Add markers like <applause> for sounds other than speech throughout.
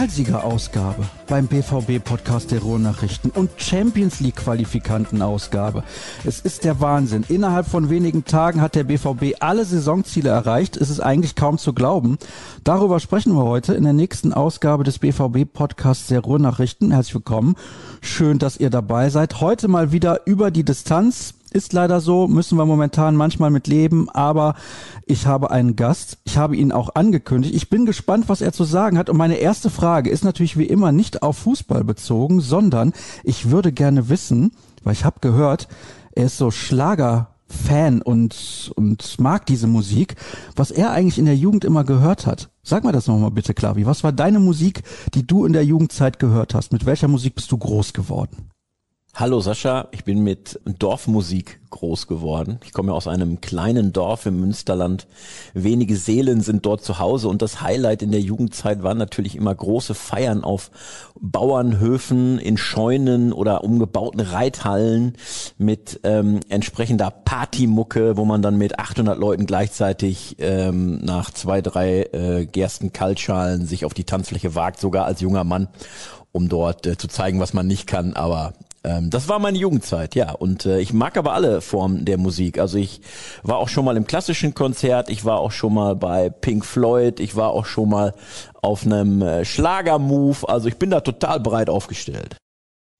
Pokalsiegerausgabe beim BVB-Podcast der Ruhrnachrichten und Champions League-Qualifikantenausgabe. Es ist der Wahnsinn. Innerhalb von wenigen Tagen hat der BVB alle Saisonziele erreicht. Es ist eigentlich kaum zu glauben. Darüber sprechen wir heute in der nächsten Ausgabe des BVB-Podcasts der Ruhrnachrichten. Herzlich willkommen. Schön, dass ihr dabei seid. Heute mal wieder über die Distanz ist leider so, müssen wir momentan manchmal mit leben, aber ich habe einen Gast. Ich habe ihn auch angekündigt. Ich bin gespannt, was er zu sagen hat. Und meine erste Frage ist natürlich wie immer nicht auf Fußball bezogen, sondern ich würde gerne wissen, weil ich habe gehört, er ist so Schlager-Fan und, und mag diese Musik, was er eigentlich in der Jugend immer gehört hat. Sag mal das nochmal bitte, Klavi. Was war deine Musik, die du in der Jugendzeit gehört hast? Mit welcher Musik bist du groß geworden? Hallo Sascha, ich bin mit Dorfmusik groß geworden. Ich komme aus einem kleinen Dorf im Münsterland. Wenige Seelen sind dort zu Hause und das Highlight in der Jugendzeit waren natürlich immer große Feiern auf Bauernhöfen, in Scheunen oder umgebauten Reithallen mit ähm, entsprechender Partymucke, wo man dann mit 800 Leuten gleichzeitig ähm, nach zwei, drei äh, Gersten Kaltschalen sich auf die Tanzfläche wagt, sogar als junger Mann um dort äh, zu zeigen, was man nicht kann, aber ähm, das war meine Jugendzeit, ja. Und äh, ich mag aber alle Formen der Musik. Also ich war auch schon mal im klassischen Konzert, ich war auch schon mal bei Pink Floyd, ich war auch schon mal auf einem äh, Schlagermove. Also ich bin da total breit aufgestellt.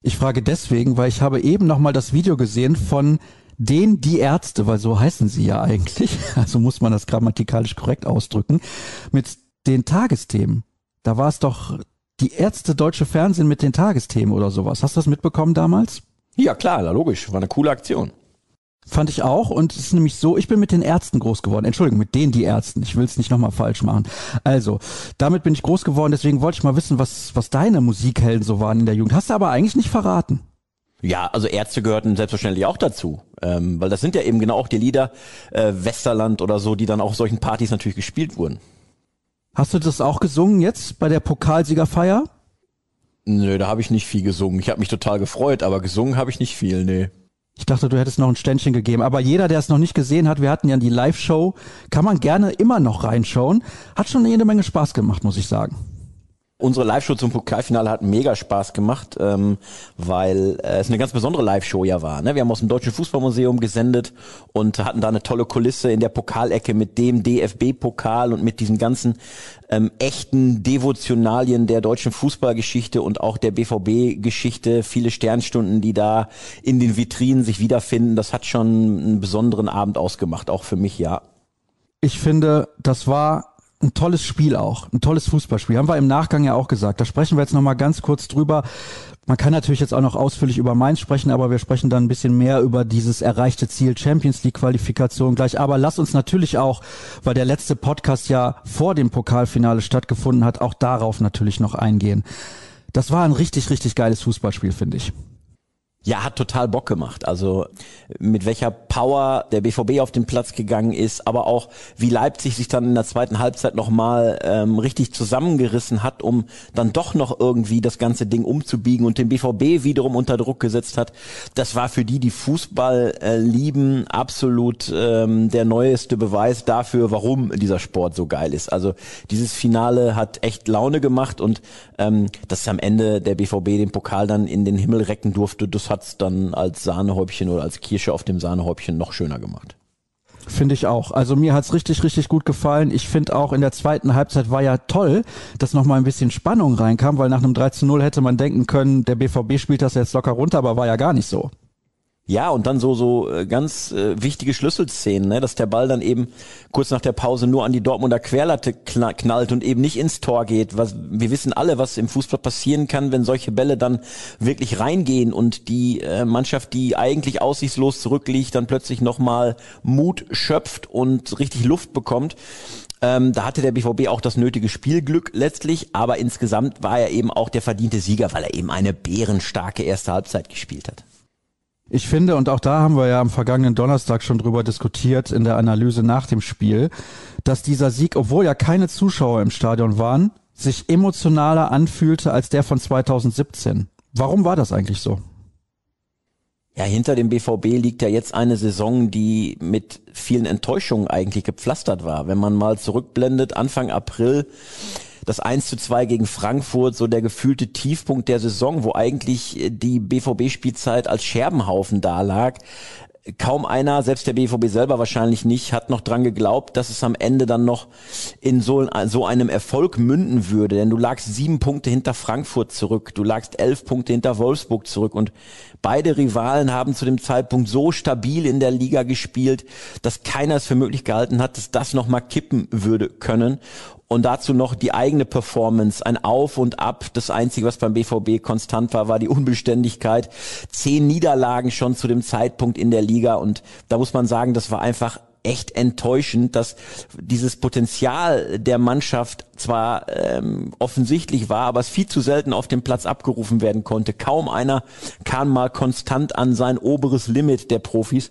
Ich frage deswegen, weil ich habe eben noch mal das Video gesehen von den die Ärzte, weil so heißen sie ja eigentlich, <laughs> also muss man das grammatikalisch korrekt ausdrücken, mit den Tagesthemen. Da war es doch die Ärzte deutsche Fernsehen mit den Tagesthemen oder sowas. Hast du das mitbekommen damals? Ja, klar, logisch. War eine coole Aktion. Fand ich auch und es ist nämlich so, ich bin mit den Ärzten groß geworden. Entschuldigung, mit denen die Ärzten. Ich will es nicht nochmal falsch machen. Also, damit bin ich groß geworden, deswegen wollte ich mal wissen, was, was deine Musikhelden so waren in der Jugend. Hast du aber eigentlich nicht verraten. Ja, also Ärzte gehörten selbstverständlich auch dazu, ähm, weil das sind ja eben genau auch die Lieder äh, Westerland oder so, die dann auch auf solchen Partys natürlich gespielt wurden. Hast du das auch gesungen jetzt bei der Pokalsiegerfeier? Nö, da habe ich nicht viel gesungen. Ich habe mich total gefreut, aber gesungen habe ich nicht viel, nee. Ich dachte, du hättest noch ein Ständchen gegeben. Aber jeder, der es noch nicht gesehen hat, wir hatten ja die Live-Show, kann man gerne immer noch reinschauen. Hat schon jede Menge Spaß gemacht, muss ich sagen. Unsere Live-Show zum Pokalfinale hat mega Spaß gemacht, ähm, weil äh, es eine ganz besondere Live-Show ja war. Ne? Wir haben aus dem Deutschen Fußballmuseum gesendet und hatten da eine tolle Kulisse in der Pokalecke mit dem DFB-Pokal und mit diesen ganzen ähm, echten Devotionalien der deutschen Fußballgeschichte und auch der BVB-Geschichte. Viele Sternstunden, die da in den Vitrinen sich wiederfinden. Das hat schon einen besonderen Abend ausgemacht, auch für mich, ja. Ich finde, das war ein tolles Spiel auch, ein tolles Fußballspiel. Haben wir im Nachgang ja auch gesagt. Da sprechen wir jetzt noch mal ganz kurz drüber. Man kann natürlich jetzt auch noch ausführlich über Mainz sprechen, aber wir sprechen dann ein bisschen mehr über dieses erreichte Ziel Champions League Qualifikation gleich. Aber lass uns natürlich auch, weil der letzte Podcast ja vor dem Pokalfinale stattgefunden hat, auch darauf natürlich noch eingehen. Das war ein richtig, richtig geiles Fußballspiel, finde ich. Ja, hat total Bock gemacht. Also mit welcher Power der BVB auf den Platz gegangen ist, aber auch wie Leipzig sich dann in der zweiten Halbzeit nochmal ähm, richtig zusammengerissen hat, um dann doch noch irgendwie das ganze Ding umzubiegen und den BVB wiederum unter Druck gesetzt hat. Das war für die, die Fußball äh, lieben, absolut ähm, der neueste Beweis dafür, warum dieser Sport so geil ist. Also dieses Finale hat echt Laune gemacht und ähm, dass am Ende der BVB den Pokal dann in den Himmel recken durfte, das hat's dann als Sahnehäubchen oder als Kirsche auf dem Sahnehäubchen noch schöner gemacht. Finde ich auch. Also mir hat's richtig, richtig gut gefallen. Ich finde auch in der zweiten Halbzeit war ja toll, dass noch mal ein bisschen Spannung reinkam, weil nach einem 13-0 hätte man denken können, der BVB spielt das jetzt locker runter, aber war ja gar nicht so. Ja, und dann so so äh, ganz äh, wichtige Schlüsselszenen, ne? dass der Ball dann eben kurz nach der Pause nur an die Dortmunder Querlatte knallt und eben nicht ins Tor geht. Was, wir wissen alle, was im Fußball passieren kann, wenn solche Bälle dann wirklich reingehen und die äh, Mannschaft, die eigentlich aussichtslos zurückliegt, dann plötzlich nochmal Mut schöpft und richtig Luft bekommt. Ähm, da hatte der BVB auch das nötige Spielglück letztlich, aber insgesamt war er eben auch der verdiente Sieger, weil er eben eine bärenstarke erste Halbzeit gespielt hat. Ich finde, und auch da haben wir ja am vergangenen Donnerstag schon drüber diskutiert in der Analyse nach dem Spiel, dass dieser Sieg, obwohl ja keine Zuschauer im Stadion waren, sich emotionaler anfühlte als der von 2017. Warum war das eigentlich so? Ja, hinter dem BVB liegt ja jetzt eine Saison, die mit vielen Enttäuschungen eigentlich gepflastert war. Wenn man mal zurückblendet, Anfang April, das 1 zu 2 gegen Frankfurt, so der gefühlte Tiefpunkt der Saison, wo eigentlich die BVB-Spielzeit als Scherbenhaufen dalag kaum einer, selbst der BVB selber wahrscheinlich nicht, hat noch dran geglaubt, dass es am Ende dann noch in so, so einem Erfolg münden würde. Denn du lagst sieben Punkte hinter Frankfurt zurück, du lagst elf Punkte hinter Wolfsburg zurück und beide Rivalen haben zu dem Zeitpunkt so stabil in der Liga gespielt, dass keiner es für möglich gehalten hat, dass das nochmal kippen würde können und dazu noch die eigene Performance, ein Auf und Ab. Das Einzige, was beim BVB konstant war, war die Unbeständigkeit. Zehn Niederlagen schon zu dem Zeitpunkt in der Liga und da muss man sagen, das war einfach echt enttäuschend, dass dieses Potenzial der Mannschaft zwar ähm, offensichtlich war, aber es viel zu selten auf dem Platz abgerufen werden konnte. Kaum einer kam mal konstant an sein oberes Limit der Profis.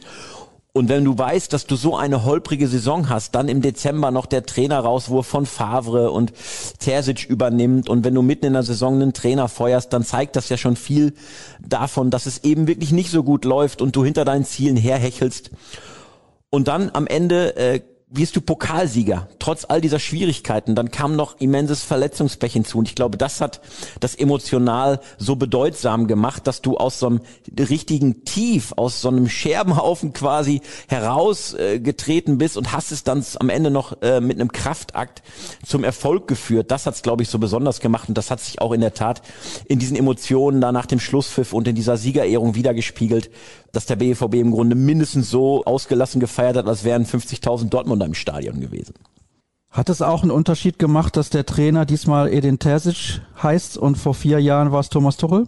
Und wenn du weißt, dass du so eine holprige Saison hast, dann im Dezember noch der Trainerauswurf von Favre und Terzic übernimmt und wenn du mitten in der Saison einen Trainer feuerst, dann zeigt das ja schon viel davon, dass es eben wirklich nicht so gut läuft und du hinter deinen Zielen herhechelst. Und dann am Ende äh, wirst du Pokalsieger, trotz all dieser Schwierigkeiten. Dann kam noch immenses Verletzungspech hinzu. Und ich glaube, das hat das emotional so bedeutsam gemacht, dass du aus so einem richtigen Tief, aus so einem Scherbenhaufen quasi herausgetreten äh, bist und hast es dann am Ende noch äh, mit einem Kraftakt zum Erfolg geführt. Das hat es, glaube ich, so besonders gemacht. Und das hat sich auch in der Tat in diesen Emotionen da nach dem Schlusspfiff und in dieser Siegerehrung wiedergespiegelt, dass der BVB im Grunde mindestens so ausgelassen gefeiert hat, als wären 50.000 Dortmunder im Stadion gewesen. Hat es auch einen Unterschied gemacht, dass der Trainer diesmal Edin Terzic heißt und vor vier Jahren war es Thomas Tuchel?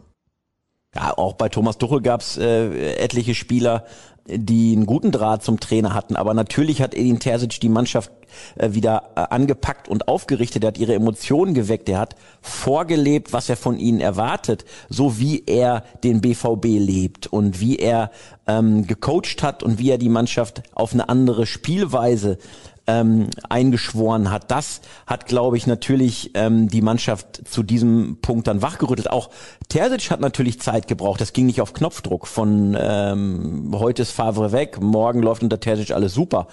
Ja, auch bei Thomas Tuchel gab es äh, etliche Spieler, die einen guten Draht zum Trainer hatten. Aber natürlich hat Edin Terzic die Mannschaft äh, wieder äh, angepackt und aufgerichtet. Er hat ihre Emotionen geweckt. Er hat vorgelebt, was er von ihnen erwartet, so wie er den BVB lebt und wie er ähm, gecoacht hat und wie er die Mannschaft auf eine andere Spielweise ähm, eingeschworen hat. Das hat, glaube ich, natürlich ähm, die Mannschaft zu diesem Punkt dann wachgerüttelt. Auch Terzic hat natürlich Zeit gebraucht. Das ging nicht auf Knopfdruck. Von ähm, heute ist Favre weg, morgen läuft unter Terzic alles super.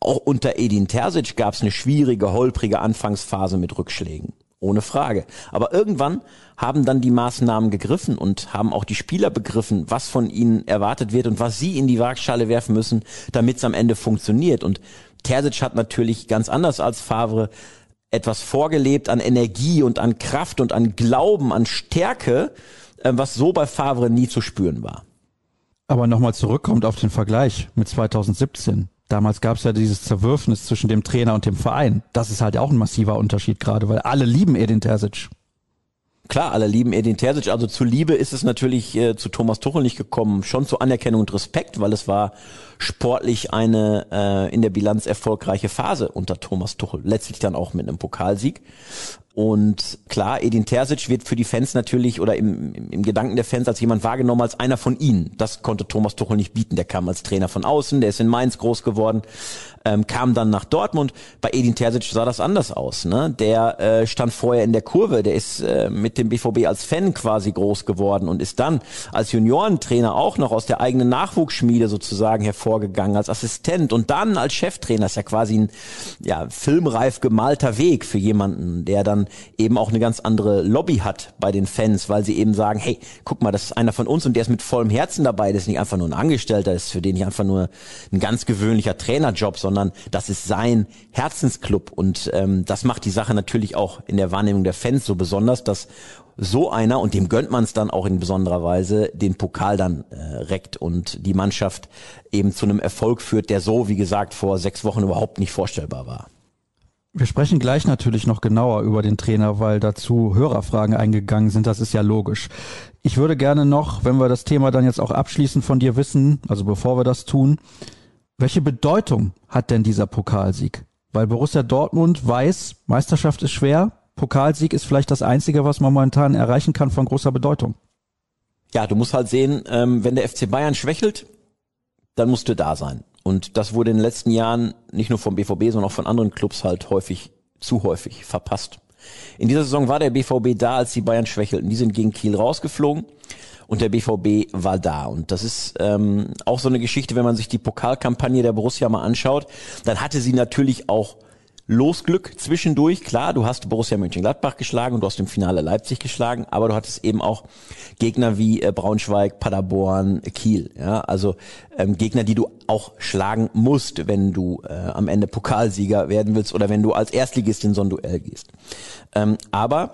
Auch unter Edin Terzic gab es eine schwierige, holprige Anfangsphase mit Rückschlägen. Ohne Frage. Aber irgendwann haben dann die Maßnahmen gegriffen und haben auch die Spieler begriffen, was von ihnen erwartet wird und was sie in die Waagschale werfen müssen, damit es am Ende funktioniert. Und Terzic hat natürlich ganz anders als Favre etwas vorgelebt an Energie und an Kraft und an Glauben, an Stärke, äh, was so bei Favre nie zu spüren war. Aber nochmal zurückkommt auf den Vergleich mit 2017. Damals gab es ja dieses Zerwürfnis zwischen dem Trainer und dem Verein. Das ist halt auch ein massiver Unterschied gerade, weil alle lieben Edin Terzic. Klar, alle lieben Edin Terzic. Also zu Liebe ist es natürlich äh, zu Thomas Tuchel nicht gekommen. Schon zu Anerkennung und Respekt, weil es war sportlich eine äh, in der Bilanz erfolgreiche Phase unter Thomas Tuchel. Letztlich dann auch mit einem Pokalsieg. Und klar, Edin Terzic wird für die Fans natürlich oder im, im Gedanken der Fans als jemand wahrgenommen als einer von ihnen. Das konnte Thomas Tuchel nicht bieten. Der kam als Trainer von außen, der ist in Mainz groß geworden, ähm, kam dann nach Dortmund. Bei Edin Terzic sah das anders aus. Ne? Der äh, stand vorher in der Kurve, der ist äh, mit dem BVB als Fan quasi groß geworden und ist dann als Juniorentrainer auch noch aus der eigenen Nachwuchsschmiede sozusagen hervorgegangen, als Assistent und dann als Cheftrainer. Das ist ja quasi ein ja, filmreif gemalter Weg für jemanden, der dann eben auch eine ganz andere Lobby hat bei den Fans, weil sie eben sagen, hey, guck mal, das ist einer von uns und der ist mit vollem Herzen dabei, das ist nicht einfach nur ein Angestellter, das ist für den nicht einfach nur ein ganz gewöhnlicher Trainerjob, sondern das ist sein Herzensclub und ähm, das macht die Sache natürlich auch in der Wahrnehmung der Fans so besonders, dass so einer, und dem gönnt man es dann auch in besonderer Weise, den Pokal dann äh, reckt und die Mannschaft eben zu einem Erfolg führt, der so, wie gesagt, vor sechs Wochen überhaupt nicht vorstellbar war. Wir sprechen gleich natürlich noch genauer über den Trainer, weil dazu Hörerfragen eingegangen sind. Das ist ja logisch. Ich würde gerne noch, wenn wir das Thema dann jetzt auch abschließen, von dir wissen, also bevor wir das tun, welche Bedeutung hat denn dieser Pokalsieg? Weil Borussia Dortmund weiß, Meisterschaft ist schwer, Pokalsieg ist vielleicht das Einzige, was man momentan erreichen kann von großer Bedeutung. Ja, du musst halt sehen, ähm, wenn der FC Bayern schwächelt, dann musst du da sein. Und das wurde in den letzten Jahren nicht nur vom BVB, sondern auch von anderen Clubs halt häufig, zu häufig verpasst. In dieser Saison war der BVB da, als die Bayern schwächelten. Die sind gegen Kiel rausgeflogen und der BVB war da. Und das ist ähm, auch so eine Geschichte, wenn man sich die Pokalkampagne der Borussia mal anschaut, dann hatte sie natürlich auch Losglück zwischendurch. Klar, du hast Borussia Mönchengladbach geschlagen und du hast im Finale Leipzig geschlagen, aber du hattest eben auch Gegner wie äh, Braunschweig, Paderborn, Kiel. Ja, also ähm, Gegner, die du auch schlagen musst, wenn du äh, am Ende Pokalsieger werden willst oder wenn du als Erstligist in so ein Duell gehst. Ähm, aber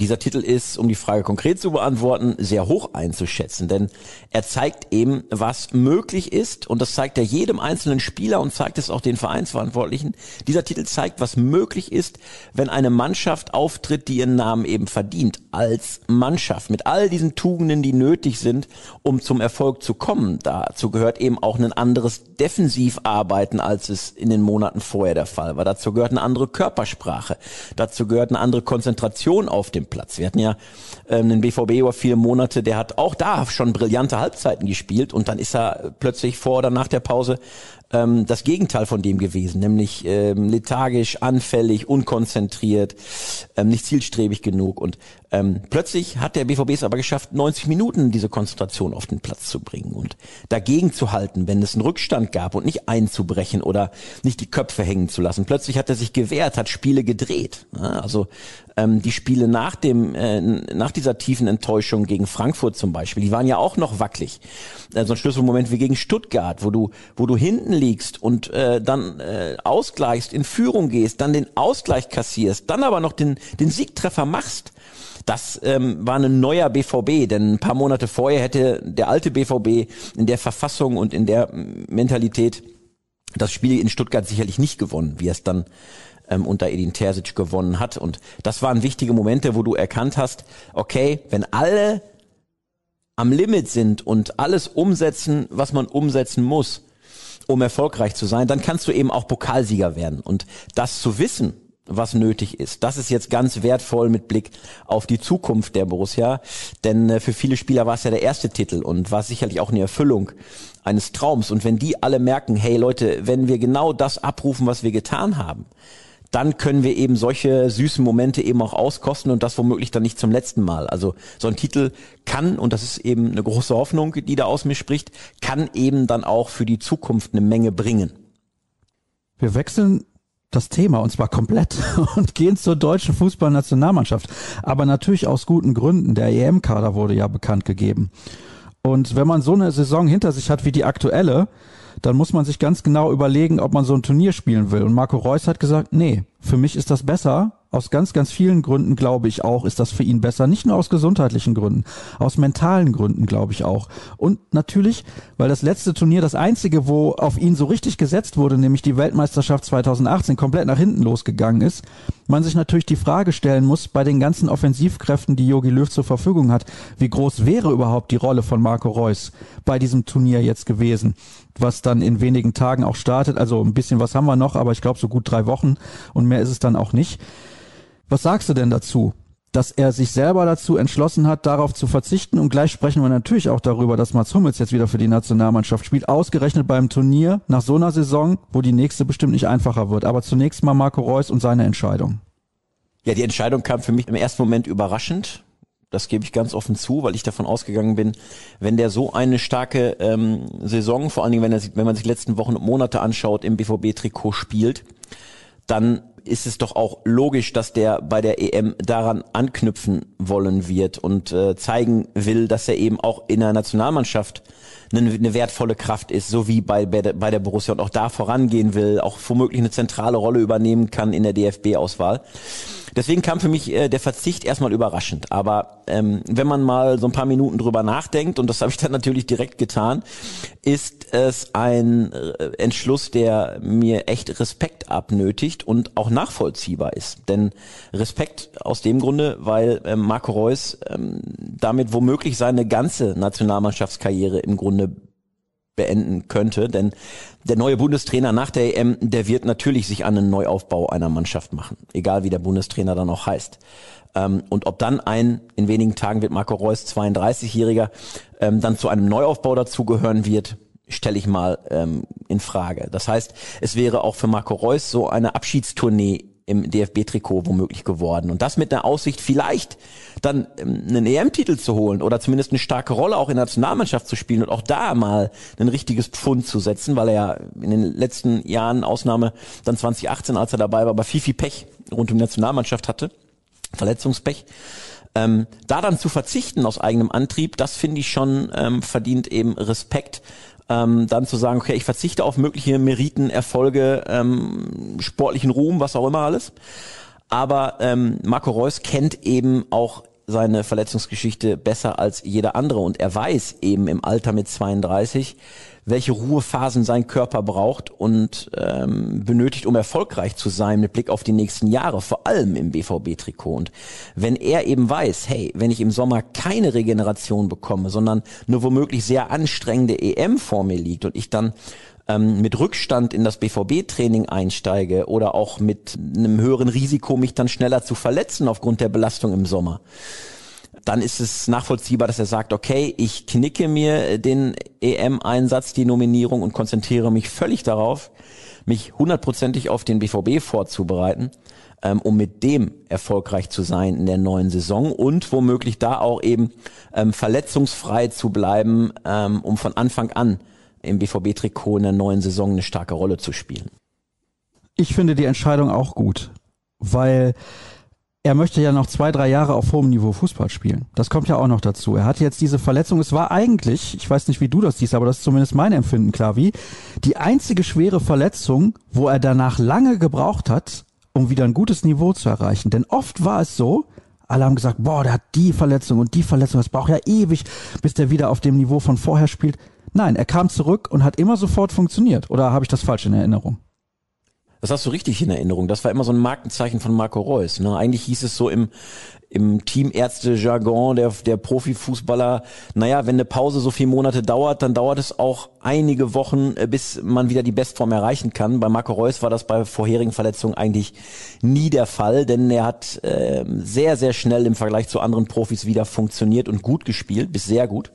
dieser Titel ist, um die Frage konkret zu beantworten, sehr hoch einzuschätzen, denn er zeigt eben, was möglich ist und das zeigt er jedem einzelnen Spieler und zeigt es auch den Vereinsverantwortlichen. Dieser Titel zeigt, was möglich ist, wenn eine Mannschaft auftritt, die ihren Namen eben verdient, als Mannschaft, mit all diesen Tugenden, die nötig sind, um zum Erfolg zu kommen. Dazu gehört eben auch ein anderes Defensivarbeiten, als es in den Monaten vorher der Fall war. Dazu gehört eine andere Körpersprache. Dazu gehört eine andere Konzentration auf dem Platz. Wir hatten ja ähm, einen BVB über viele Monate, der hat auch da schon brillante Halbzeiten gespielt und dann ist er plötzlich vor oder nach der Pause ähm, das Gegenteil von dem gewesen, nämlich ähm, lethargisch, anfällig, unkonzentriert, ähm, nicht zielstrebig genug. Und ähm, plötzlich hat der BVB es aber geschafft, 90 Minuten diese Konzentration auf den Platz zu bringen und dagegen zu halten, wenn es einen Rückstand gab und nicht einzubrechen oder nicht die Köpfe hängen zu lassen. Plötzlich hat er sich gewehrt, hat Spiele gedreht. Ja, also ähm, die Spiele nach dem äh, nach dieser tiefen Enttäuschung gegen Frankfurt zum Beispiel, die waren ja auch noch wackelig. Äh, so ein Schlüsselmoment wie gegen Stuttgart, wo du wo du hinten liegst und äh, dann äh, ausgleichst, in Führung gehst, dann den Ausgleich kassierst, dann aber noch den den Siegtreffer machst. Das ähm, war ein neuer BVB, denn ein paar Monate vorher hätte der alte BVB in der Verfassung und in der Mentalität das Spiel in Stuttgart sicherlich nicht gewonnen, wie es dann ähm, unter Edin Terzic gewonnen hat. Und das waren wichtige Momente, wo du erkannt hast, okay, wenn alle am Limit sind und alles umsetzen, was man umsetzen muss, um erfolgreich zu sein, dann kannst du eben auch Pokalsieger werden. Und das zu wissen, was nötig ist. Das ist jetzt ganz wertvoll mit Blick auf die Zukunft der Borussia, denn äh, für viele Spieler war es ja der erste Titel und war sicherlich auch eine Erfüllung eines Traums. Und wenn die alle merken, hey Leute, wenn wir genau das abrufen, was wir getan haben, dann können wir eben solche süßen Momente eben auch auskosten und das womöglich dann nicht zum letzten Mal. Also so ein Titel kann, und das ist eben eine große Hoffnung, die da aus mir spricht, kann eben dann auch für die Zukunft eine Menge bringen. Wir wechseln das Thema und zwar komplett <laughs> und gehen zur deutschen Fußballnationalmannschaft. Aber natürlich aus guten Gründen. Der EM-Kader wurde ja bekannt gegeben. Und wenn man so eine Saison hinter sich hat wie die aktuelle, dann muss man sich ganz genau überlegen, ob man so ein Turnier spielen will. Und Marco Reus hat gesagt, nee, für mich ist das besser, aus ganz, ganz vielen Gründen glaube ich auch, ist das für ihn besser. Nicht nur aus gesundheitlichen Gründen, aus mentalen Gründen glaube ich auch. Und natürlich, weil das letzte Turnier das einzige, wo auf ihn so richtig gesetzt wurde, nämlich die Weltmeisterschaft 2018 komplett nach hinten losgegangen ist, man sich natürlich die Frage stellen muss, bei den ganzen Offensivkräften, die Jogi Löw zur Verfügung hat, wie groß wäre überhaupt die Rolle von Marco Reus bei diesem Turnier jetzt gewesen, was dann in wenigen Tagen auch startet. Also ein bisschen was haben wir noch, aber ich glaube so gut drei Wochen und mehr ist es dann auch nicht. Was sagst du denn dazu? Dass er sich selber dazu entschlossen hat, darauf zu verzichten. Und gleich sprechen wir natürlich auch darüber, dass Mats Hummels jetzt wieder für die Nationalmannschaft spielt. Ausgerechnet beim Turnier nach so einer Saison, wo die nächste bestimmt nicht einfacher wird. Aber zunächst mal Marco Reus und seine Entscheidung. Ja, die Entscheidung kam für mich im ersten Moment überraschend. Das gebe ich ganz offen zu, weil ich davon ausgegangen bin, wenn der so eine starke ähm, Saison, vor allen Dingen, wenn, er, wenn man sich letzten Wochen und Monate anschaut, im BVB-Trikot spielt, dann ist es doch auch logisch, dass der bei der EM daran anknüpfen wollen wird und äh, zeigen will, dass er eben auch in der Nationalmannschaft eine, eine wertvolle Kraft ist, so wie bei, bei, der, bei der Borussia und auch da vorangehen will, auch womöglich eine zentrale Rolle übernehmen kann in der DFB-Auswahl. Deswegen kam für mich äh, der Verzicht erstmal überraschend. Aber ähm, wenn man mal so ein paar Minuten drüber nachdenkt, und das habe ich dann natürlich direkt getan, ist es ein äh, Entschluss, der mir echt Respekt abnötigt und auch nachvollziehbar ist. Denn Respekt aus dem Grunde, weil ähm, Marco Reus ähm, damit womöglich seine ganze Nationalmannschaftskarriere im Grunde beenden könnte. Denn der neue Bundestrainer nach der EM, der wird natürlich sich an einen Neuaufbau einer Mannschaft machen, egal wie der Bundestrainer dann auch heißt. Ähm, und ob dann ein, in wenigen Tagen wird Marco Reus 32-Jähriger, ähm, dann zu einem Neuaufbau dazugehören wird, stelle ich mal ähm, in Frage. Das heißt, es wäre auch für Marco Reus so eine Abschiedstournee im DFB-Trikot womöglich geworden. Und das mit der Aussicht, vielleicht dann ähm, einen EM-Titel zu holen oder zumindest eine starke Rolle auch in der Nationalmannschaft zu spielen und auch da mal ein richtiges Pfund zu setzen, weil er ja in den letzten Jahren, Ausnahme dann 2018, als er dabei war, aber viel, viel Pech rund um die Nationalmannschaft hatte. Verletzungspech. Ähm, da dann zu verzichten aus eigenem Antrieb, das finde ich schon ähm, verdient eben Respekt ähm, dann zu sagen, okay, ich verzichte auf mögliche Meriten, Erfolge, ähm, sportlichen Ruhm, was auch immer alles. Aber ähm, Marco Reus kennt eben auch seine Verletzungsgeschichte besser als jeder andere und er weiß eben im Alter mit 32, welche Ruhephasen sein Körper braucht und ähm, benötigt, um erfolgreich zu sein mit Blick auf die nächsten Jahre, vor allem im BVB-Trikot. Und wenn er eben weiß, hey, wenn ich im Sommer keine Regeneration bekomme, sondern nur womöglich sehr anstrengende EM vor mir liegt und ich dann ähm, mit Rückstand in das BVB-Training einsteige oder auch mit einem höheren Risiko, mich dann schneller zu verletzen aufgrund der Belastung im Sommer, dann ist es nachvollziehbar, dass er sagt, okay, ich knicke mir den EM-Einsatz, die Nominierung und konzentriere mich völlig darauf, mich hundertprozentig auf den BVB vorzubereiten, ähm, um mit dem erfolgreich zu sein in der neuen Saison und womöglich da auch eben ähm, verletzungsfrei zu bleiben, ähm, um von Anfang an im BVB-Trikot in der neuen Saison eine starke Rolle zu spielen. Ich finde die Entscheidung auch gut, weil er möchte ja noch zwei, drei Jahre auf hohem Niveau Fußball spielen. Das kommt ja auch noch dazu. Er hatte jetzt diese Verletzung. Es war eigentlich, ich weiß nicht, wie du das siehst, aber das ist zumindest mein Empfinden, klar, wie die einzige schwere Verletzung, wo er danach lange gebraucht hat, um wieder ein gutes Niveau zu erreichen. Denn oft war es so, alle haben gesagt, boah, der hat die Verletzung und die Verletzung, das braucht ja ewig, bis der wieder auf dem Niveau von vorher spielt. Nein, er kam zurück und hat immer sofort funktioniert. Oder habe ich das falsch in Erinnerung? Das hast du richtig in Erinnerung. Das war immer so ein Markenzeichen von Marco Reus. Ne? Eigentlich hieß es so im, im Teamärzte-Jargon der, der Profifußballer, naja, wenn eine Pause so viele Monate dauert, dann dauert es auch einige Wochen, äh, bis man wieder die Bestform erreichen kann. Bei Marco Reus war das bei vorherigen Verletzungen eigentlich nie der Fall, denn er hat äh, sehr, sehr schnell im Vergleich zu anderen Profis wieder funktioniert und gut gespielt, bis sehr gut.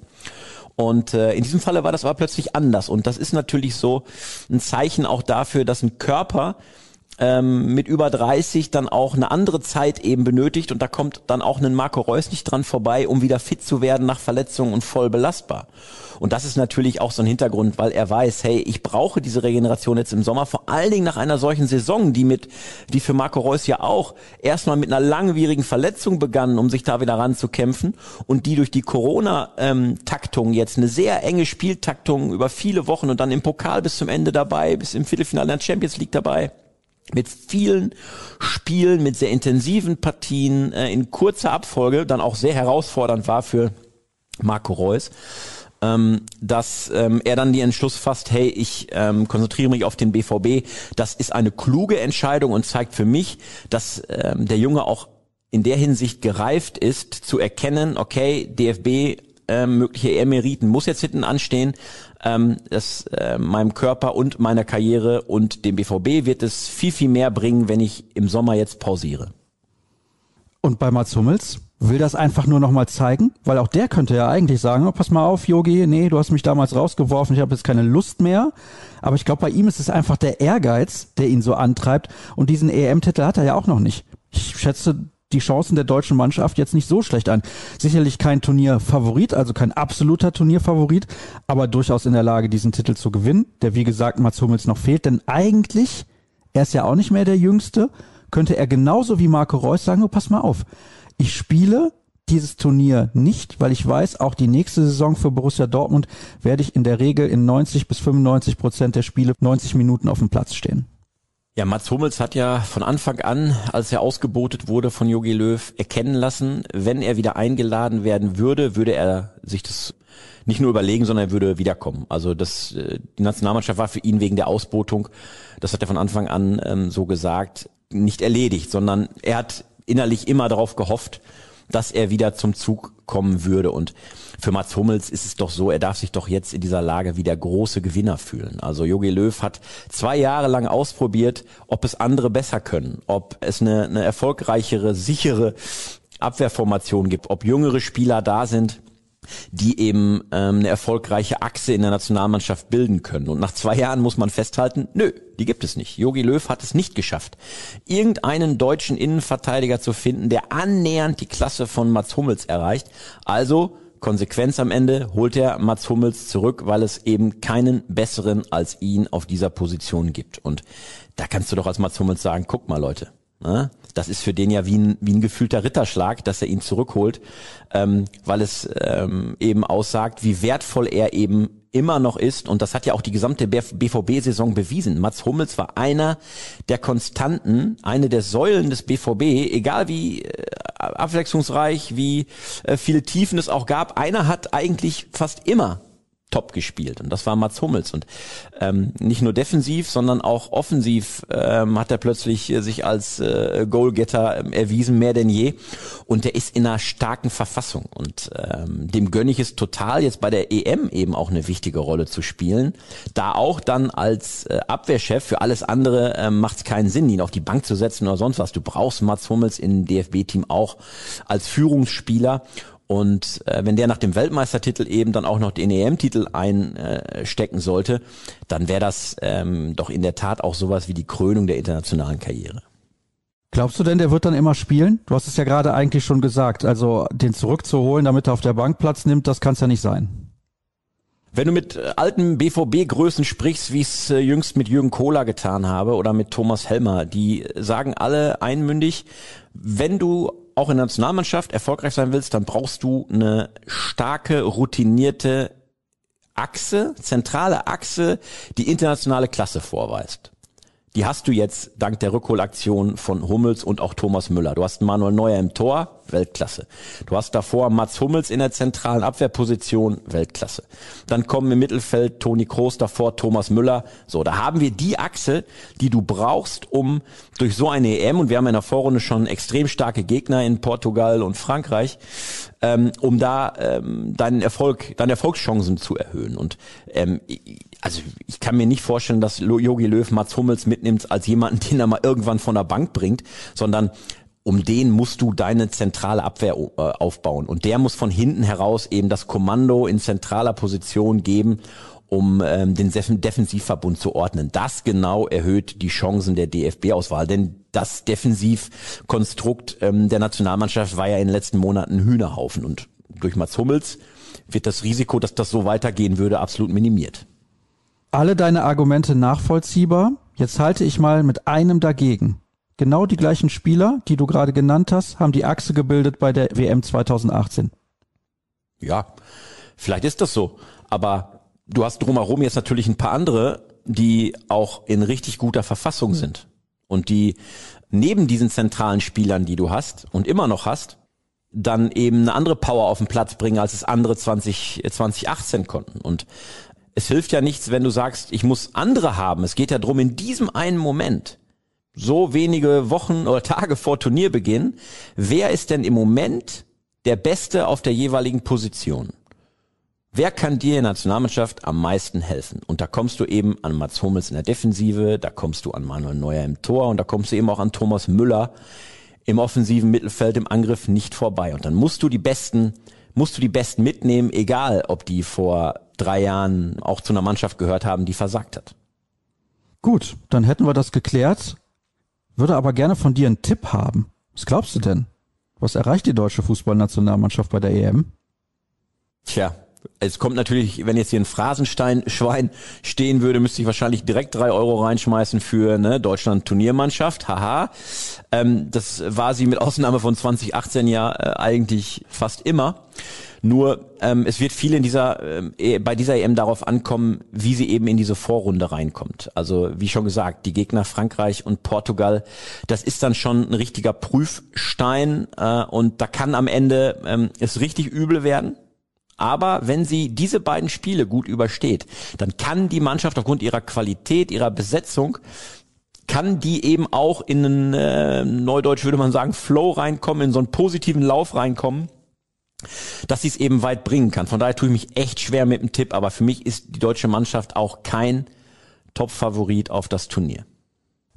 Und äh, in diesem Falle war das aber plötzlich anders. Und das ist natürlich so ein Zeichen auch dafür, dass ein Körper ähm, mit über 30 dann auch eine andere Zeit eben benötigt und da kommt dann auch ein Marco Reus nicht dran vorbei, um wieder fit zu werden nach Verletzungen und voll belastbar. Und das ist natürlich auch so ein Hintergrund, weil er weiß, hey, ich brauche diese Regeneration jetzt im Sommer, vor allen Dingen nach einer solchen Saison, die mit, die für Marco Reus ja auch erstmal mit einer langwierigen Verletzung begann, um sich da wieder ranzukämpfen und die durch die Corona-Taktung jetzt eine sehr enge Spieltaktung über viele Wochen und dann im Pokal bis zum Ende dabei, bis im Viertelfinale der Champions League dabei mit vielen Spielen, mit sehr intensiven Partien äh, in kurzer Abfolge dann auch sehr herausfordernd war für Marco Reus, ähm, dass ähm, er dann die Entschluss fasst, hey, ich ähm, konzentriere mich auf den BVB. Das ist eine kluge Entscheidung und zeigt für mich, dass ähm, der Junge auch in der Hinsicht gereift ist, zu erkennen, okay, DFB ähm, mögliche Emeriten muss jetzt hinten anstehen, ähm, das, äh, meinem Körper und meiner Karriere und dem BVB wird es viel, viel mehr bringen, wenn ich im Sommer jetzt pausiere. Und bei Mats Hummels will das einfach nur nochmal zeigen, weil auch der könnte ja eigentlich sagen, oh, pass mal auf, Yogi, nee, du hast mich damals rausgeworfen, ich habe jetzt keine Lust mehr. Aber ich glaube, bei ihm ist es einfach der Ehrgeiz, der ihn so antreibt. Und diesen EM-Titel hat er ja auch noch nicht. Ich schätze, die Chancen der deutschen Mannschaft jetzt nicht so schlecht ein. Sicherlich kein Turnierfavorit, also kein absoluter Turnierfavorit, aber durchaus in der Lage, diesen Titel zu gewinnen, der wie gesagt Mats Hummels noch fehlt, denn eigentlich, er ist ja auch nicht mehr der Jüngste, könnte er genauso wie Marco Reus sagen, oh, pass mal auf, ich spiele dieses Turnier nicht, weil ich weiß, auch die nächste Saison für Borussia Dortmund werde ich in der Regel in 90 bis 95 Prozent der Spiele 90 Minuten auf dem Platz stehen. Ja, Mats Hummels hat ja von Anfang an, als er ausgebotet wurde von Jogi Löw, erkennen lassen, wenn er wieder eingeladen werden würde, würde er sich das nicht nur überlegen, sondern er würde wiederkommen. Also das, äh, die Nationalmannschaft war für ihn wegen der Ausbotung, das hat er von Anfang an ähm, so gesagt, nicht erledigt, sondern er hat innerlich immer darauf gehofft, dass er wieder zum Zug kommen würde. Und für Mats Hummels ist es doch so, er darf sich doch jetzt in dieser Lage wie der große Gewinner fühlen. Also Jogi Löw hat zwei Jahre lang ausprobiert, ob es andere besser können, ob es eine, eine erfolgreichere, sichere Abwehrformation gibt, ob jüngere Spieler da sind, die eben ähm, eine erfolgreiche Achse in der Nationalmannschaft bilden können. Und nach zwei Jahren muss man festhalten, nö, die gibt es nicht. Jogi Löw hat es nicht geschafft, irgendeinen deutschen Innenverteidiger zu finden, der annähernd die Klasse von Mats Hummels erreicht. Also Konsequenz am Ende holt er Mats Hummels zurück, weil es eben keinen besseren als ihn auf dieser Position gibt. Und da kannst du doch als Mats Hummels sagen, guck mal Leute, ne? das ist für den ja wie ein, wie ein gefühlter Ritterschlag, dass er ihn zurückholt, ähm, weil es ähm, eben aussagt, wie wertvoll er eben immer noch ist. Und das hat ja auch die gesamte BVB-Saison bewiesen. Mats Hummels war einer der Konstanten, eine der Säulen des BVB, egal wie äh, abwechslungsreich, wie äh, viele Tiefen es auch gab. Einer hat eigentlich fast immer top gespielt. Und das war Mats Hummels. Und ähm, nicht nur defensiv, sondern auch offensiv ähm, hat er plötzlich äh, sich als äh, Goalgetter ähm, erwiesen mehr denn je. Und der ist in einer starken Verfassung. Und ähm, dem gönne ich es total jetzt bei der EM eben auch eine wichtige Rolle zu spielen, da auch dann als äh, Abwehrchef für alles andere äh, macht es keinen Sinn, ihn auf die Bank zu setzen oder sonst was. Du brauchst Mats Hummels im DFB-Team auch als Führungsspieler und äh, wenn der nach dem Weltmeistertitel eben dann auch noch den EM-Titel einstecken sollte, dann wäre das ähm, doch in der Tat auch sowas wie die Krönung der internationalen Karriere. Glaubst du denn, der wird dann immer spielen? Du hast es ja gerade eigentlich schon gesagt. Also den zurückzuholen, damit er auf der Bank Platz nimmt, das kann es ja nicht sein. Wenn du mit äh, alten BVB-Größen sprichst, wie es äh, jüngst mit Jürgen Kohler getan habe oder mit Thomas Helmer, die sagen alle einmündig, wenn du auch in der Nationalmannschaft erfolgreich sein willst, dann brauchst du eine starke, routinierte Achse, zentrale Achse, die internationale Klasse vorweist. Die hast du jetzt dank der Rückholaktion von Hummels und auch Thomas Müller. Du hast Manuel Neuer im Tor, Weltklasse. Du hast davor Mats Hummels in der zentralen Abwehrposition, Weltklasse. Dann kommen im Mittelfeld Toni Kroos davor, Thomas Müller. So, da haben wir die Achse, die du brauchst, um durch so eine EM, und wir haben in der Vorrunde schon extrem starke Gegner in Portugal und Frankreich, ähm, um da ähm, deinen Erfolg, deine Erfolgschancen zu erhöhen. Und ähm, also ich kann mir nicht vorstellen, dass Yogi Löw Mats Hummels mitnimmt als jemanden, <laughs> den er mal irgendwann von der Bank bringt, sondern um den musst du deine zentrale Abwehr äh, aufbauen. Und der muss von hinten heraus eben das Kommando in zentraler Position geben, um ähm, den Defensivverbund zu ordnen. Das genau erhöht die Chancen der DFB-Auswahl. Denn das Defensivkonstrukt ähm, der Nationalmannschaft war ja in den letzten Monaten Hühnerhaufen. Und durch Mats Hummels wird das Risiko, dass das so weitergehen würde, absolut minimiert. Alle deine Argumente nachvollziehbar. Jetzt halte ich mal mit einem dagegen. Genau die gleichen Spieler, die du gerade genannt hast, haben die Achse gebildet bei der WM 2018. Ja, vielleicht ist das so. Aber du hast drumherum jetzt natürlich ein paar andere, die auch in richtig guter Verfassung sind. Und die neben diesen zentralen Spielern, die du hast und immer noch hast, dann eben eine andere Power auf den Platz bringen, als es andere 20, 2018 konnten. Und es hilft ja nichts, wenn du sagst, ich muss andere haben. Es geht ja drum in diesem einen Moment so wenige Wochen oder Tage vor Turnierbeginn, wer ist denn im Moment der Beste auf der jeweiligen Position? Wer kann dir in der Nationalmannschaft am meisten helfen? Und da kommst du eben an Mats Hummels in der Defensive, da kommst du an Manuel Neuer im Tor und da kommst du eben auch an Thomas Müller im offensiven Mittelfeld im Angriff nicht vorbei. Und dann musst du die Besten, musst du die Besten mitnehmen, egal ob die vor drei Jahren auch zu einer Mannschaft gehört haben, die versagt hat. Gut, dann hätten wir das geklärt würde aber gerne von dir einen Tipp haben. Was glaubst du denn? Was erreicht die deutsche Fußballnationalmannschaft bei der EM? Tja, es kommt natürlich, wenn jetzt hier ein Phrasenstein-Schwein stehen würde, müsste ich wahrscheinlich direkt drei Euro reinschmeißen für ne, Deutschland-Turniermannschaft. Haha. Ähm, das war sie mit Ausnahme von 2018 ja äh, eigentlich fast immer. Nur ähm, es wird viel in dieser e, bei dieser EM darauf ankommen, wie sie eben in diese Vorrunde reinkommt. Also wie schon gesagt, die Gegner Frankreich und Portugal, das ist dann schon ein richtiger Prüfstein äh, und da kann am Ende ähm, es richtig übel werden. Aber wenn sie diese beiden Spiele gut übersteht, dann kann die Mannschaft aufgrund ihrer Qualität, ihrer Besetzung, kann die eben auch in einen, äh, Neudeutsch würde man sagen, Flow reinkommen, in so einen positiven Lauf reinkommen dass sie es eben weit bringen kann. Von daher tue ich mich echt schwer mit dem Tipp, aber für mich ist die deutsche Mannschaft auch kein Top-Favorit auf das Turnier.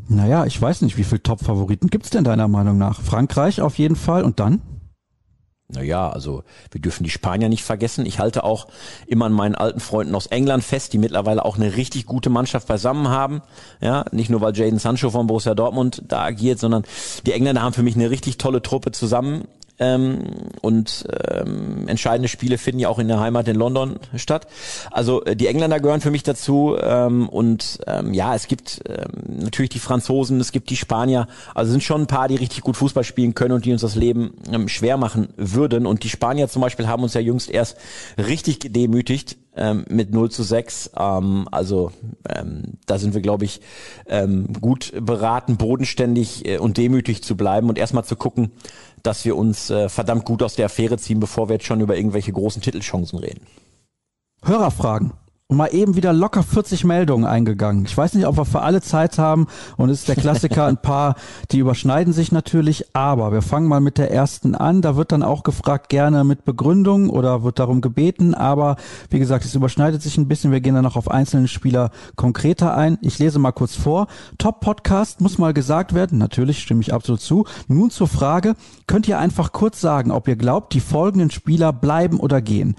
Naja, ich weiß nicht, wie viele Top-Favoriten gibt's denn deiner Meinung nach? Frankreich auf jeden Fall und dann? Naja, also wir dürfen die Spanier nicht vergessen. Ich halte auch immer an meinen alten Freunden aus England fest, die mittlerweile auch eine richtig gute Mannschaft beisammen haben. Ja, nicht nur weil Jaden Sancho von Borussia Dortmund da agiert, sondern die Engländer haben für mich eine richtig tolle Truppe zusammen ähm, und ähm, entscheidende Spiele finden ja auch in der Heimat in London statt. Also äh, die Engländer gehören für mich dazu ähm, und ähm, ja, es gibt ähm, natürlich die Franzosen, es gibt die Spanier. Also sind schon ein paar, die richtig gut Fußball spielen können und die uns das Leben ähm, schwer machen würden. Und die Spanier zum Beispiel haben uns ja jüngst erst richtig gedemütigt ähm, mit 0 zu 6. Ähm, also ähm, da sind wir, glaube ich, ähm, gut beraten, bodenständig äh, und demütig zu bleiben und erstmal zu gucken, dass wir uns äh, verdammt gut aus der Affäre ziehen, bevor wir jetzt schon über irgendwelche großen Titelchancen reden. Hörerfragen und mal eben wieder locker 40 Meldungen eingegangen. Ich weiß nicht, ob wir für alle Zeit haben und es ist der Klassiker, ein paar, die überschneiden sich natürlich, aber wir fangen mal mit der ersten an. Da wird dann auch gefragt, gerne mit Begründung oder wird darum gebeten, aber wie gesagt, es überschneidet sich ein bisschen. Wir gehen dann noch auf einzelne Spieler konkreter ein. Ich lese mal kurz vor. Top Podcast muss mal gesagt werden. Natürlich stimme ich absolut zu. Nun zur Frage, könnt ihr einfach kurz sagen, ob ihr glaubt, die folgenden Spieler bleiben oder gehen?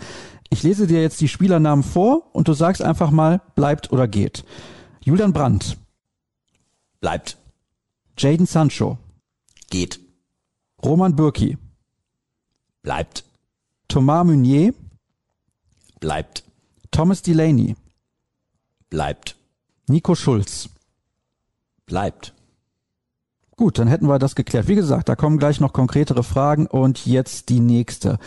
Ich lese dir jetzt die Spielernamen vor und du sagst einfach mal, bleibt oder geht. Julian Brandt. Bleibt. Jaden Sancho. Geht. Roman Bürki. Bleibt. Thomas Meunier. Bleibt. Thomas Delaney. Bleibt. Nico Schulz. Bleibt. Gut, dann hätten wir das geklärt. Wie gesagt, da kommen gleich noch konkretere Fragen und jetzt die nächste.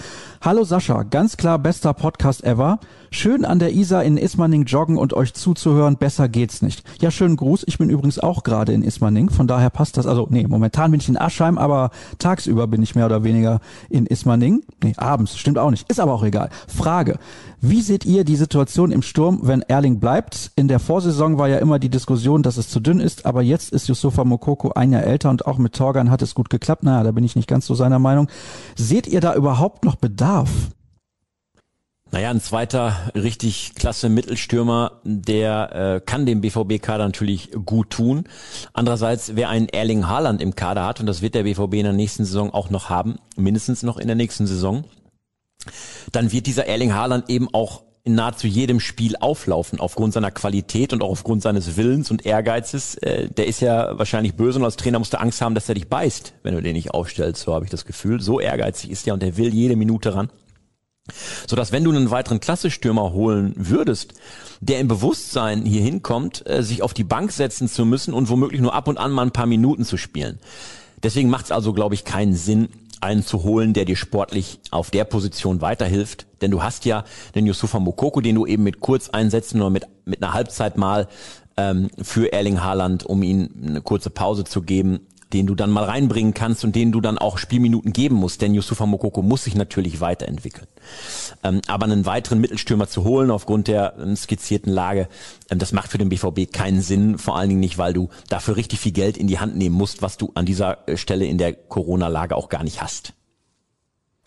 Hallo Sascha, ganz klar bester Podcast ever. Schön an der Isar in Ismaning joggen und euch zuzuhören, besser geht's nicht. Ja, schönen Gruß. Ich bin übrigens auch gerade in Ismaning, von daher passt das. Also, nee, momentan bin ich in Aschheim, aber tagsüber bin ich mehr oder weniger in Ismaning. Nee, abends, stimmt auch nicht. Ist aber auch egal. Frage. Wie seht ihr die Situation im Sturm, wenn Erling bleibt? In der Vorsaison war ja immer die Diskussion, dass es zu dünn ist, aber jetzt ist Yusufa Mokoko ein Jahr älter und auch mit Torgan hat es gut geklappt. Naja, da bin ich nicht ganz so seiner Meinung. Seht ihr da überhaupt noch Bedarf? Naja, ein zweiter richtig klasse Mittelstürmer, der äh, kann dem BVB-Kader natürlich gut tun. Andererseits, wer einen Erling Haaland im Kader hat, und das wird der BVB in der nächsten Saison auch noch haben, mindestens noch in der nächsten Saison, dann wird dieser Erling Haaland eben auch in nahezu jedem Spiel auflaufen, aufgrund seiner Qualität und auch aufgrund seines Willens und Ehrgeizes. Äh, der ist ja wahrscheinlich böse und als Trainer musst du Angst haben, dass er dich beißt, wenn du den nicht aufstellst, so habe ich das Gefühl. So ehrgeizig ist er und der will jede Minute ran. Sodass wenn du einen weiteren Klassestürmer holen würdest, der im Bewusstsein hier hinkommt, äh, sich auf die Bank setzen zu müssen und womöglich nur ab und an mal ein paar Minuten zu spielen. Deswegen macht es also, glaube ich, keinen Sinn, einen zu holen, der dir sportlich auf der Position weiterhilft. Denn du hast ja den Yusufa Mokoko, den du eben mit Kurzeinsätzen oder mit, mit einer Halbzeit mal ähm, für Erling Haaland, um ihm eine kurze Pause zu geben, den du dann mal reinbringen kannst und den du dann auch Spielminuten geben musst, denn Yusufa Mokoko muss sich natürlich weiterentwickeln. Ähm, aber einen weiteren Mittelstürmer zu holen aufgrund der äh, skizzierten Lage, ähm, das macht für den BVB keinen Sinn, vor allen Dingen nicht, weil du dafür richtig viel Geld in die Hand nehmen musst, was du an dieser äh, Stelle in der Corona-Lage auch gar nicht hast.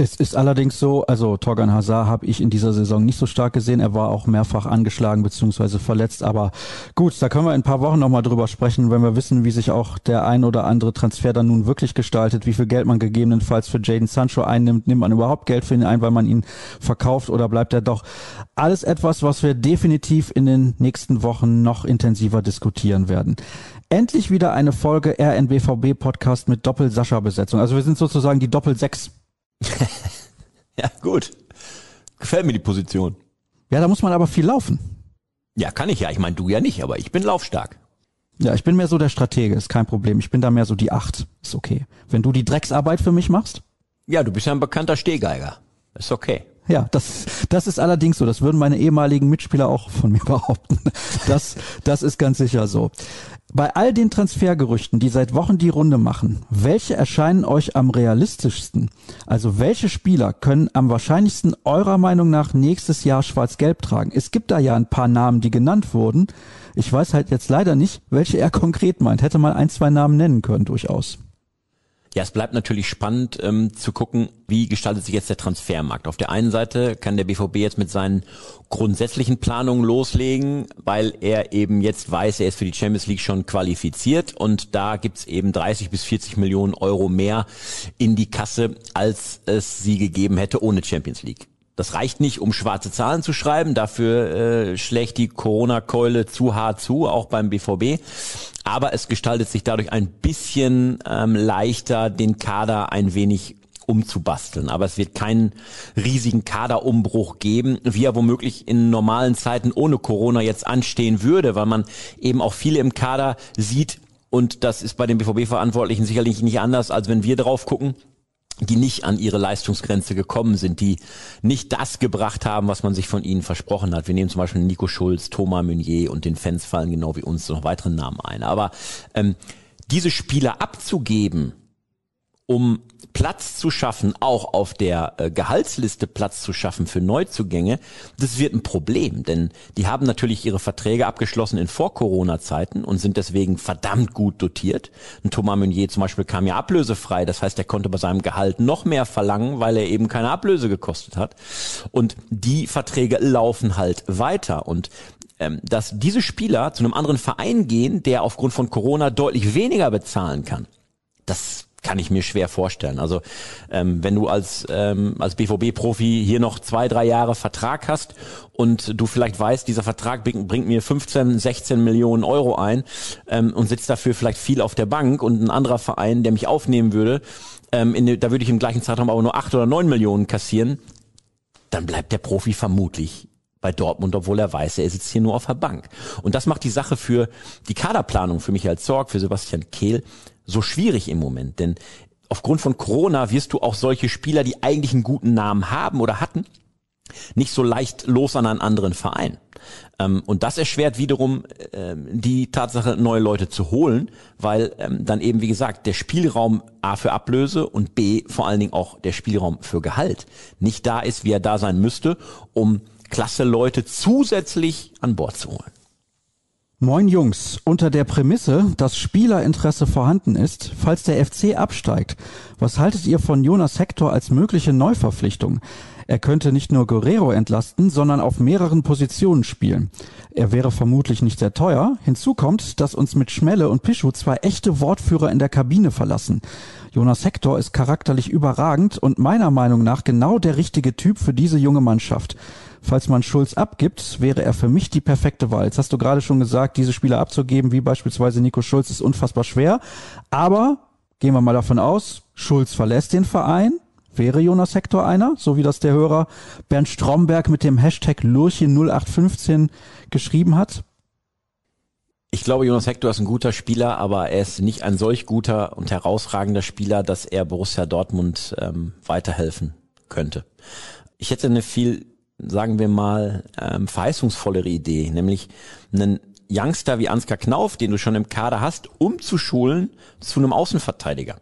Es ist allerdings so, also Torgan Hazard habe ich in dieser Saison nicht so stark gesehen. Er war auch mehrfach angeschlagen bzw. verletzt. Aber gut, da können wir in ein paar Wochen nochmal drüber sprechen, wenn wir wissen, wie sich auch der ein oder andere Transfer dann nun wirklich gestaltet, wie viel Geld man gegebenenfalls für Jaden Sancho einnimmt. Nimmt man überhaupt Geld für ihn ein, weil man ihn verkauft oder bleibt er doch? Alles etwas, was wir definitiv in den nächsten Wochen noch intensiver diskutieren werden endlich wieder eine Folge RNBVB Podcast mit Doppel-Sascha-Besetzung. Also wir sind sozusagen die Doppel-Sechs <laughs> ja, gut. Gefällt mir die Position. Ja, da muss man aber viel laufen. Ja, kann ich ja. Ich meine, du ja nicht, aber ich bin laufstark. Ja, ich bin mehr so der Stratege, ist kein Problem. Ich bin da mehr so die Acht. Ist okay. Wenn du die Drecksarbeit für mich machst? Ja, du bist ja ein bekannter Stehgeiger. Ist okay. Ja, das, das ist allerdings so. Das würden meine ehemaligen Mitspieler auch von mir <laughs> behaupten. Das, das ist ganz sicher so. Bei all den Transfergerüchten, die seit Wochen die Runde machen, welche erscheinen euch am realistischsten? Also welche Spieler können am wahrscheinlichsten eurer Meinung nach nächstes Jahr schwarz-gelb tragen? Es gibt da ja ein paar Namen, die genannt wurden. Ich weiß halt jetzt leider nicht, welche er <laughs> konkret meint. Hätte mal ein, zwei Namen nennen können, durchaus. Ja, es bleibt natürlich spannend ähm, zu gucken, wie gestaltet sich jetzt der Transfermarkt. Auf der einen Seite kann der BVB jetzt mit seinen grundsätzlichen Planungen loslegen, weil er eben jetzt weiß, er ist für die Champions League schon qualifiziert und da gibt's eben 30 bis 40 Millionen Euro mehr in die Kasse, als es sie gegeben hätte ohne Champions League. Das reicht nicht, um schwarze Zahlen zu schreiben. Dafür äh, schlägt die Corona-Keule zu hart zu, auch beim BVB. Aber es gestaltet sich dadurch ein bisschen ähm, leichter, den Kader ein wenig umzubasteln. Aber es wird keinen riesigen Kaderumbruch geben, wie er womöglich in normalen Zeiten ohne Corona jetzt anstehen würde, weil man eben auch viele im Kader sieht, und das ist bei den BVB-Verantwortlichen sicherlich nicht anders, als wenn wir drauf gucken, die nicht an ihre Leistungsgrenze gekommen sind, die nicht das gebracht haben, was man sich von ihnen versprochen hat. Wir nehmen zum Beispiel Nico Schulz, Thomas Meunier und den Fans fallen genau wie uns noch weitere Namen ein. Aber ähm, diese Spieler abzugeben, um Platz zu schaffen, auch auf der äh, Gehaltsliste Platz zu schaffen für Neuzugänge, das wird ein Problem, denn die haben natürlich ihre Verträge abgeschlossen in Vor-Corona-Zeiten und sind deswegen verdammt gut dotiert. Ein Thomas Meunier zum Beispiel kam ja ablösefrei, das heißt, er konnte bei seinem Gehalt noch mehr verlangen, weil er eben keine Ablöse gekostet hat. Und die Verträge laufen halt weiter und ähm, dass diese Spieler zu einem anderen Verein gehen, der aufgrund von Corona deutlich weniger bezahlen kann, das kann ich mir schwer vorstellen. Also ähm, wenn du als ähm, als BVB-Profi hier noch zwei, drei Jahre Vertrag hast und du vielleicht weißt, dieser Vertrag bringt mir 15, 16 Millionen Euro ein ähm, und sitzt dafür vielleicht viel auf der Bank und ein anderer Verein, der mich aufnehmen würde, ähm, in, da würde ich im gleichen Zeitraum aber nur acht oder neun Millionen kassieren, dann bleibt der Profi vermutlich bei Dortmund, obwohl er weiß, er sitzt hier nur auf der Bank. Und das macht die Sache für die Kaderplanung für Michael Zorg, für Sebastian Kehl so schwierig im Moment, denn aufgrund von Corona wirst du auch solche Spieler, die eigentlich einen guten Namen haben oder hatten, nicht so leicht los an einen anderen Verein. Ähm, und das erschwert wiederum ähm, die Tatsache, neue Leute zu holen, weil ähm, dann eben, wie gesagt, der Spielraum A für Ablöse und B vor allen Dingen auch der Spielraum für Gehalt nicht da ist, wie er da sein müsste, um klasse Leute zusätzlich an Bord zu holen. Moin Jungs, unter der Prämisse, dass Spielerinteresse vorhanden ist, falls der FC absteigt, was haltet ihr von Jonas Hector als mögliche Neuverpflichtung? Er könnte nicht nur Guerrero entlasten, sondern auf mehreren Positionen spielen. Er wäre vermutlich nicht sehr teuer. Hinzu kommt, dass uns mit Schmelle und Pischu zwei echte Wortführer in der Kabine verlassen. Jonas Hector ist charakterlich überragend und meiner Meinung nach genau der richtige Typ für diese junge Mannschaft. Falls man Schulz abgibt, wäre er für mich die perfekte Wahl. Jetzt hast du gerade schon gesagt, diese Spieler abzugeben, wie beispielsweise Nico Schulz, ist unfassbar schwer. Aber gehen wir mal davon aus, Schulz verlässt den Verein. Wäre Jonas Hector einer, so wie das der Hörer Bernd Stromberg mit dem Hashtag Lurchen0815 geschrieben hat? Ich glaube, Jonas Hector ist ein guter Spieler, aber er ist nicht ein solch guter und herausragender Spieler, dass er Borussia Dortmund ähm, weiterhelfen könnte. Ich hätte eine viel sagen wir mal, ähm, verheißungsvollere Idee, nämlich einen Youngster wie Ansgar Knauf, den du schon im Kader hast, umzuschulen zu einem Außenverteidiger.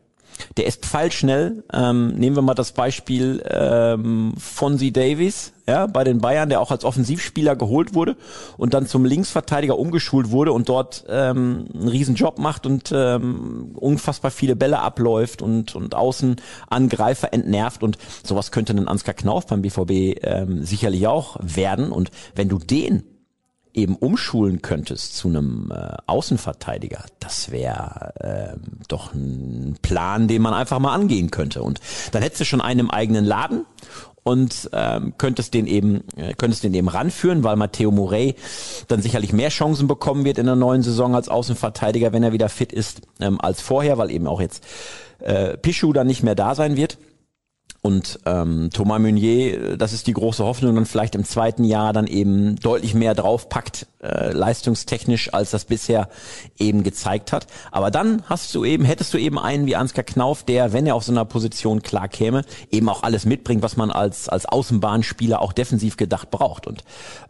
Der ist pfeilschnell. Ähm, nehmen wir mal das Beispiel ähm, Fonzie Davies, ja, bei den Bayern, der auch als Offensivspieler geholt wurde und dann zum Linksverteidiger umgeschult wurde und dort ähm, einen riesen Job macht und ähm, unfassbar viele Bälle abläuft und, und Außenangreifer entnervt und sowas könnte ein Ansgar Knauf beim BVB ähm, sicherlich auch werden und wenn du den eben umschulen könntest zu einem äh, Außenverteidiger, das wäre äh, doch ein Plan, den man einfach mal angehen könnte. Und dann hättest du schon einen im eigenen Laden und ähm, könntest den eben äh, könntest den eben ranführen, weil Matteo Morey dann sicherlich mehr Chancen bekommen wird in der neuen Saison als Außenverteidiger, wenn er wieder fit ist, ähm, als vorher, weil eben auch jetzt äh, Pichu dann nicht mehr da sein wird. Und ähm, Thomas Meunier, das ist die große Hoffnung, dann vielleicht im zweiten Jahr dann eben deutlich mehr draufpackt, äh, leistungstechnisch, als das bisher eben gezeigt hat. Aber dann hast du eben, hättest du eben einen wie Ansgar Knauf, der, wenn er auf so einer Position klar käme, eben auch alles mitbringt, was man als, als Außenbahnspieler auch defensiv gedacht braucht. Und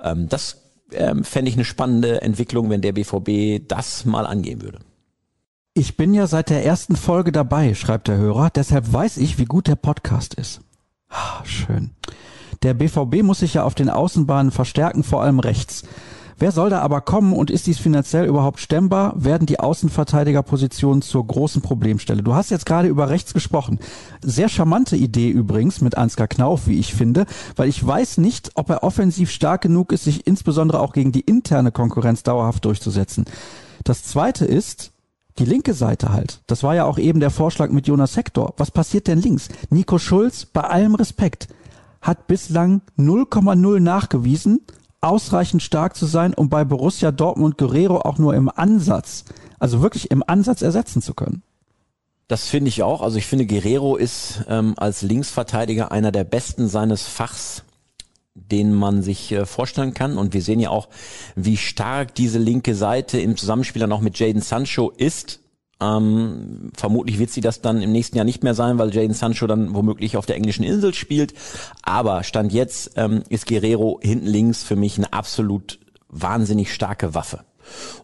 ähm, das ähm, fände ich eine spannende Entwicklung, wenn der BVB das mal angehen würde. Ich bin ja seit der ersten Folge dabei, schreibt der Hörer, deshalb weiß ich, wie gut der Podcast ist. Ah, schön. Der BVB muss sich ja auf den Außenbahnen verstärken, vor allem rechts. Wer soll da aber kommen und ist dies finanziell überhaupt stemmbar? Werden die Außenverteidigerpositionen zur großen Problemstelle? Du hast jetzt gerade über rechts gesprochen. Sehr charmante Idee übrigens mit Ansgar Knauf, wie ich finde, weil ich weiß nicht, ob er offensiv stark genug ist, sich insbesondere auch gegen die interne Konkurrenz dauerhaft durchzusetzen. Das zweite ist, die linke Seite halt. Das war ja auch eben der Vorschlag mit Jonas Hector. Was passiert denn links? Nico Schulz, bei allem Respekt, hat bislang 0,0 nachgewiesen, ausreichend stark zu sein, um bei Borussia Dortmund Guerrero auch nur im Ansatz, also wirklich im Ansatz ersetzen zu können. Das finde ich auch. Also ich finde, Guerrero ist ähm, als Linksverteidiger einer der besten seines Fachs den man sich äh, vorstellen kann. Und wir sehen ja auch, wie stark diese linke Seite im Zusammenspiel dann auch mit Jaden Sancho ist. Ähm, vermutlich wird sie das dann im nächsten Jahr nicht mehr sein, weil Jaden Sancho dann womöglich auf der englischen Insel spielt. Aber Stand jetzt ähm, ist Guerrero hinten links für mich eine absolut wahnsinnig starke Waffe.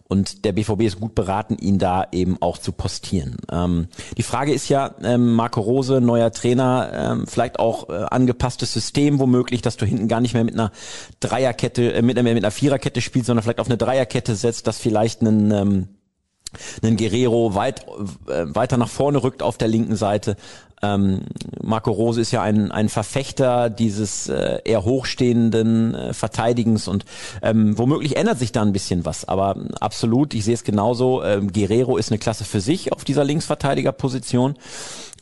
Und der BVB ist gut beraten, ihn da eben auch zu postieren. Ähm, die Frage ist ja, ähm, Marco Rose, neuer Trainer, ähm, vielleicht auch äh, angepasstes System womöglich, dass du hinten gar nicht mehr mit einer Dreierkette, äh, mit, äh, mit einer Viererkette spielst, sondern vielleicht auf eine Dreierkette setzt, dass vielleicht ein ähm, einen Guerrero weit äh, weiter nach vorne rückt auf der linken Seite. Ähm, Marco Rose ist ja ein, ein Verfechter dieses äh, eher hochstehenden äh, Verteidigens und ähm, womöglich ändert sich da ein bisschen was. Aber absolut, ich sehe es genauso. Ähm, Guerrero ist eine Klasse für sich auf dieser Linksverteidigerposition.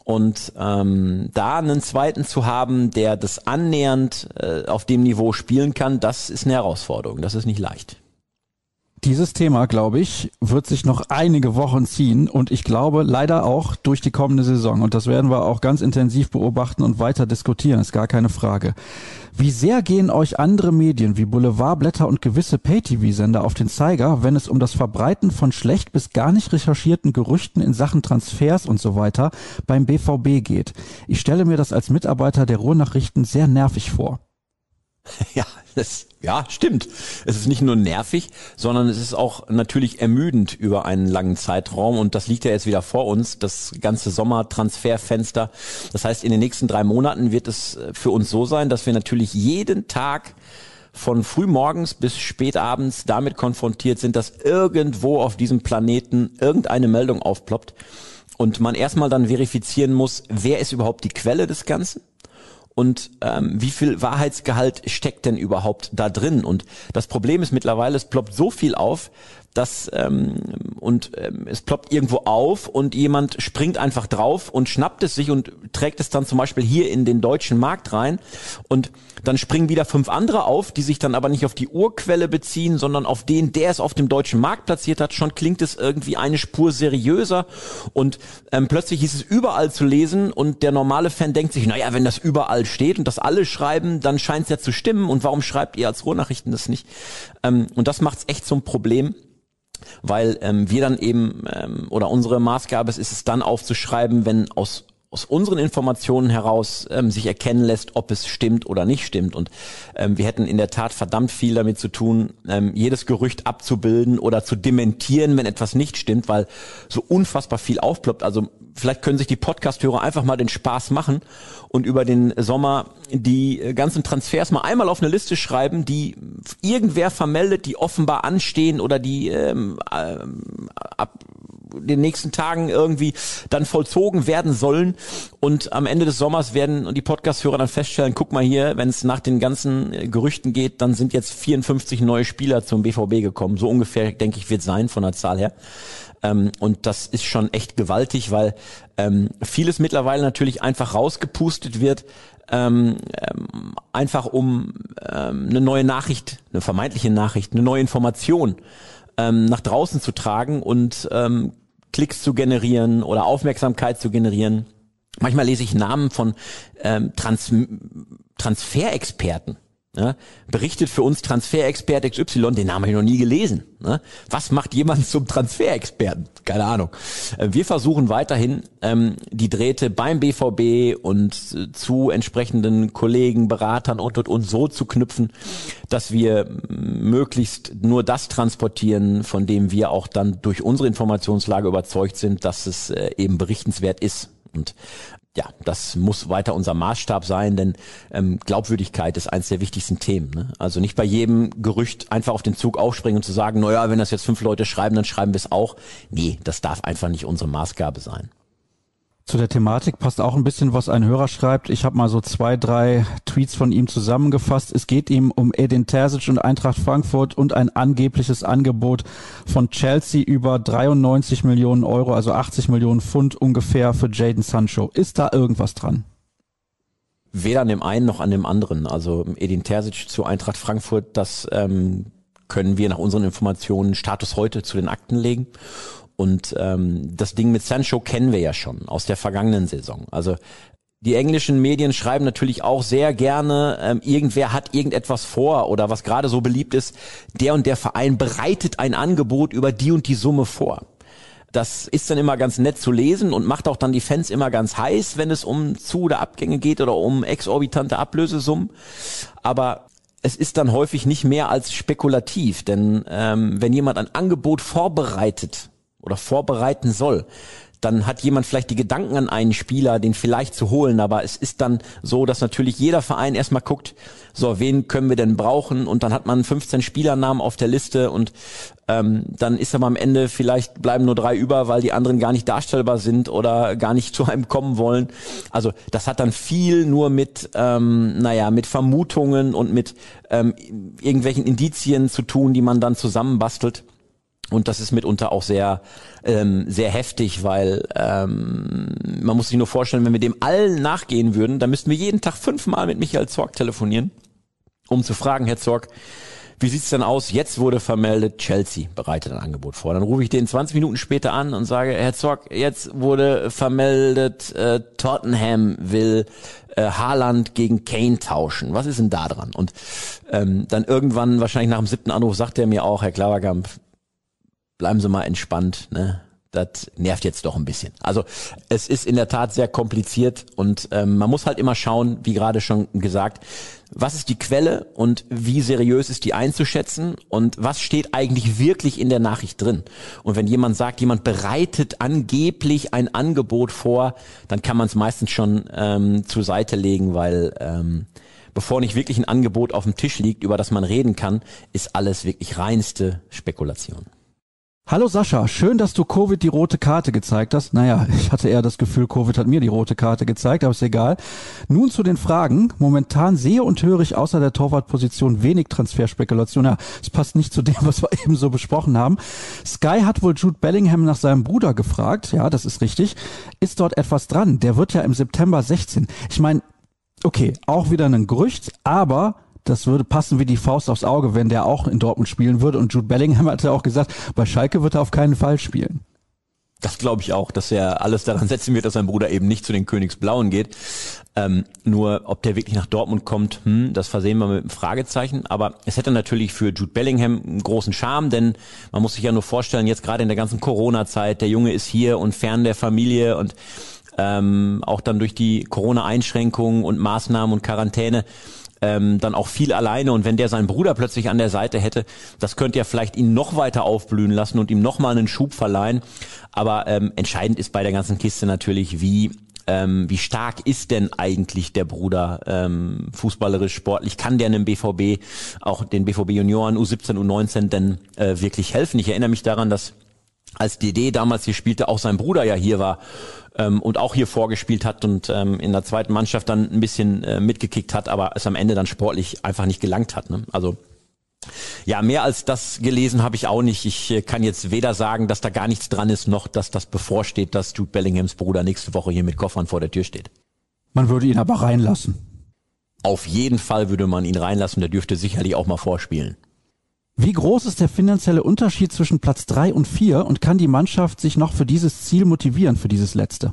Und ähm, da einen zweiten zu haben, der das annähernd äh, auf dem Niveau spielen kann, das ist eine Herausforderung. Das ist nicht leicht. Dieses Thema, glaube ich, wird sich noch einige Wochen ziehen und ich glaube leider auch durch die kommende Saison. Und das werden wir auch ganz intensiv beobachten und weiter diskutieren, ist gar keine Frage. Wie sehr gehen euch andere Medien wie Boulevardblätter und gewisse Pay-TV-Sender auf den Zeiger, wenn es um das Verbreiten von schlecht bis gar nicht recherchierten Gerüchten in Sachen Transfers und so weiter beim BVB geht? Ich stelle mir das als Mitarbeiter der Ruhrnachrichten sehr nervig vor. <laughs> Ja, das, ja, stimmt. Es ist nicht nur nervig, sondern es ist auch natürlich ermüdend über einen langen Zeitraum und das liegt ja jetzt wieder vor uns, das ganze Sommertransferfenster. Das heißt, in den nächsten drei Monaten wird es für uns so sein, dass wir natürlich jeden Tag von frühmorgens bis spätabends damit konfrontiert sind, dass irgendwo auf diesem Planeten irgendeine Meldung aufploppt und man erstmal dann verifizieren muss, wer ist überhaupt die Quelle des Ganzen und ähm, wie viel Wahrheitsgehalt steckt denn überhaupt da drin? Und das Problem ist mittlerweile, es ploppt so viel auf, dass ähm, und ähm, es ploppt irgendwo auf und jemand springt einfach drauf und schnappt es sich und trägt es dann zum Beispiel hier in den deutschen Markt rein und dann springen wieder fünf andere auf, die sich dann aber nicht auf die Urquelle beziehen, sondern auf den, der es auf dem deutschen Markt platziert hat. Schon klingt es irgendwie eine Spur seriöser und ähm, plötzlich ist es überall zu lesen und der normale Fan denkt sich, naja, wenn das überall steht und das alle schreiben, dann scheint es ja zu stimmen und warum schreibt ihr als Ruhrnachrichten das nicht? Ähm, und das macht es echt zum Problem weil ähm, wir dann eben ähm, oder unsere Maßgabe ist, ist es dann aufzuschreiben, wenn aus aus unseren Informationen heraus ähm, sich erkennen lässt, ob es stimmt oder nicht stimmt. Und ähm, wir hätten in der Tat verdammt viel damit zu tun, ähm, jedes Gerücht abzubilden oder zu dementieren, wenn etwas nicht stimmt, weil so unfassbar viel aufploppt. Also vielleicht können sich die Podcast-Hörer einfach mal den Spaß machen und über den Sommer die äh, ganzen Transfers mal einmal auf eine Liste schreiben, die irgendwer vermeldet, die offenbar anstehen oder die ähm, ähm, ab den nächsten Tagen irgendwie dann vollzogen werden sollen. Und am Ende des Sommers werden die Podcast-Hörer dann feststellen, guck mal hier, wenn es nach den ganzen äh, Gerüchten geht, dann sind jetzt 54 neue Spieler zum BVB gekommen. So ungefähr, denke ich, wird sein von der Zahl her. Ähm, und das ist schon echt gewaltig, weil ähm, vieles mittlerweile natürlich einfach rausgepustet wird, ähm, ähm, einfach um ähm, eine neue Nachricht, eine vermeintliche Nachricht, eine neue Information ähm, nach draußen zu tragen und ähm, Klicks zu generieren oder Aufmerksamkeit zu generieren. Manchmal lese ich Namen von ähm, Trans Transferexperten. Ne? Berichtet für uns Transferexpert XY, den Namen habe ich noch nie gelesen. Ne? Was macht jemand <laughs> zum Transferexperten? Keine Ahnung. Äh, wir versuchen weiterhin ähm, die Drähte beim BVB und äh, zu entsprechenden Kollegen, Beratern und und und so zu knüpfen, dass wir möglichst nur das transportieren, von dem wir auch dann durch unsere Informationslage überzeugt sind, dass es äh, eben berichtenswert ist. Und ja, das muss weiter unser Maßstab sein, denn ähm, Glaubwürdigkeit ist eines der wichtigsten Themen. Ne? Also nicht bei jedem Gerücht einfach auf den Zug aufspringen und zu sagen, naja, wenn das jetzt fünf Leute schreiben, dann schreiben wir es auch. Nee, das darf einfach nicht unsere Maßgabe sein. Zu der Thematik passt auch ein bisschen, was ein Hörer schreibt. Ich habe mal so zwei, drei Tweets von ihm zusammengefasst. Es geht ihm um Edin Terzic und Eintracht Frankfurt und ein angebliches Angebot von Chelsea über 93 Millionen Euro, also 80 Millionen Pfund ungefähr für Jaden Sancho. Ist da irgendwas dran? Weder an dem einen noch an dem anderen. Also Edin Terzic zu Eintracht Frankfurt, das ähm, können wir nach unseren Informationen Status heute zu den Akten legen. Und ähm, das Ding mit Sancho kennen wir ja schon aus der vergangenen Saison. Also die englischen Medien schreiben natürlich auch sehr gerne, ähm, irgendwer hat irgendetwas vor oder was gerade so beliebt ist, der und der Verein bereitet ein Angebot über die und die Summe vor. Das ist dann immer ganz nett zu lesen und macht auch dann die Fans immer ganz heiß, wenn es um Zu- oder Abgänge geht oder um exorbitante Ablösesummen. Aber es ist dann häufig nicht mehr als spekulativ, denn ähm, wenn jemand ein Angebot vorbereitet, oder vorbereiten soll, dann hat jemand vielleicht die Gedanken an einen Spieler, den vielleicht zu holen, aber es ist dann so, dass natürlich jeder Verein erstmal guckt, so, wen können wir denn brauchen und dann hat man 15 Spielernamen auf der Liste und ähm, dann ist aber am Ende vielleicht bleiben nur drei über, weil die anderen gar nicht darstellbar sind oder gar nicht <laughs> zu einem kommen wollen. Also das hat dann viel nur mit, ähm, naja, mit Vermutungen und mit ähm, irgendwelchen Indizien zu tun, die man dann zusammenbastelt. Und das ist mitunter auch sehr, ähm, sehr heftig, weil ähm, man muss sich nur vorstellen, wenn wir dem allen nachgehen würden, dann müssten wir jeden Tag fünfmal mit Michael Zorg telefonieren, um zu fragen, Herr Zorg, wie sieht's denn aus? Jetzt wurde vermeldet, Chelsea bereitet ein Angebot vor. Dann rufe ich den 20 Minuten später an und sage, Herr Zorg, jetzt wurde vermeldet, äh, Tottenham will äh, Haaland gegen Kane tauschen. Was ist denn da dran? Und ähm, dann irgendwann, wahrscheinlich nach dem siebten Anruf, sagt er mir auch, Herr Klaverkamp, bleiben Sie mal entspannt, ne? Das nervt jetzt doch ein bisschen. Also es ist in der Tat sehr kompliziert und ähm, man muss halt immer schauen, wie gerade schon gesagt, was ist die Quelle und wie seriös ist die einzuschätzen und was steht eigentlich wirklich in der Nachricht drin. Und wenn jemand sagt, jemand bereitet angeblich ein Angebot vor, dann kann man es meistens schon ähm, zur Seite legen, weil ähm, bevor nicht wirklich ein Angebot auf dem Tisch liegt, über das man reden kann, ist alles wirklich reinste Spekulation. Hallo Sascha, schön, dass du Covid die rote Karte gezeigt hast. Naja, <laughs> ich hatte eher das Gefühl, Covid hat mir die rote Karte gezeigt, aber ist egal. Nun zu den Fragen. Momentan sehe und höre ich außer der Torwartposition wenig Transferspekulation. Ja, es passt nicht zu dem, was wir <laughs> eben so besprochen haben. Sky hat wohl Jude Bellingham nach seinem Bruder gefragt. Ja, das ist richtig. Ist dort etwas dran? Der wird ja im September 16. Ich meine, okay, auch wieder ein Gerücht, aber das würde passen wie die Faust aufs Auge, wenn der auch in Dortmund spielen würde. Und Jude Bellingham hatte auch gesagt, bei Schalke wird er auf keinen Fall spielen. Das glaube ich auch, dass er alles daran setzen wird, dass sein Bruder eben nicht zu den Königsblauen geht. Ähm, nur ob der wirklich nach Dortmund kommt, hm, das versehen wir mit einem Fragezeichen. Aber es hätte natürlich für Jude Bellingham einen großen Charme, denn man muss sich ja nur vorstellen, jetzt gerade in der ganzen Corona-Zeit, der Junge ist hier und fern der Familie und ähm, auch dann durch die Corona-Einschränkungen und Maßnahmen und Quarantäne ähm, dann auch viel alleine und wenn der seinen Bruder plötzlich an der Seite hätte, das könnte ja vielleicht ihn noch weiter aufblühen lassen und ihm noch mal einen Schub verleihen. Aber ähm, entscheidend ist bei der ganzen Kiste natürlich, wie ähm, wie stark ist denn eigentlich der Bruder ähm, fußballerisch, sportlich? Kann der einem BVB, auch den BVB Junioren U17, U19 denn äh, wirklich helfen? Ich erinnere mich daran, dass als DD damals hier spielte, auch sein Bruder ja hier war ähm, und auch hier vorgespielt hat und ähm, in der zweiten Mannschaft dann ein bisschen äh, mitgekickt hat, aber es am Ende dann sportlich einfach nicht gelangt hat. Ne? Also ja, mehr als das gelesen habe ich auch nicht. Ich äh, kann jetzt weder sagen, dass da gar nichts dran ist, noch dass das bevorsteht, dass Jude Bellinghams Bruder nächste Woche hier mit Koffern vor der Tür steht. Man würde ihn aber reinlassen. Auf jeden Fall würde man ihn reinlassen, der dürfte sicherlich auch mal vorspielen. Wie groß ist der finanzielle Unterschied zwischen Platz drei und vier und kann die Mannschaft sich noch für dieses Ziel motivieren, für dieses letzte?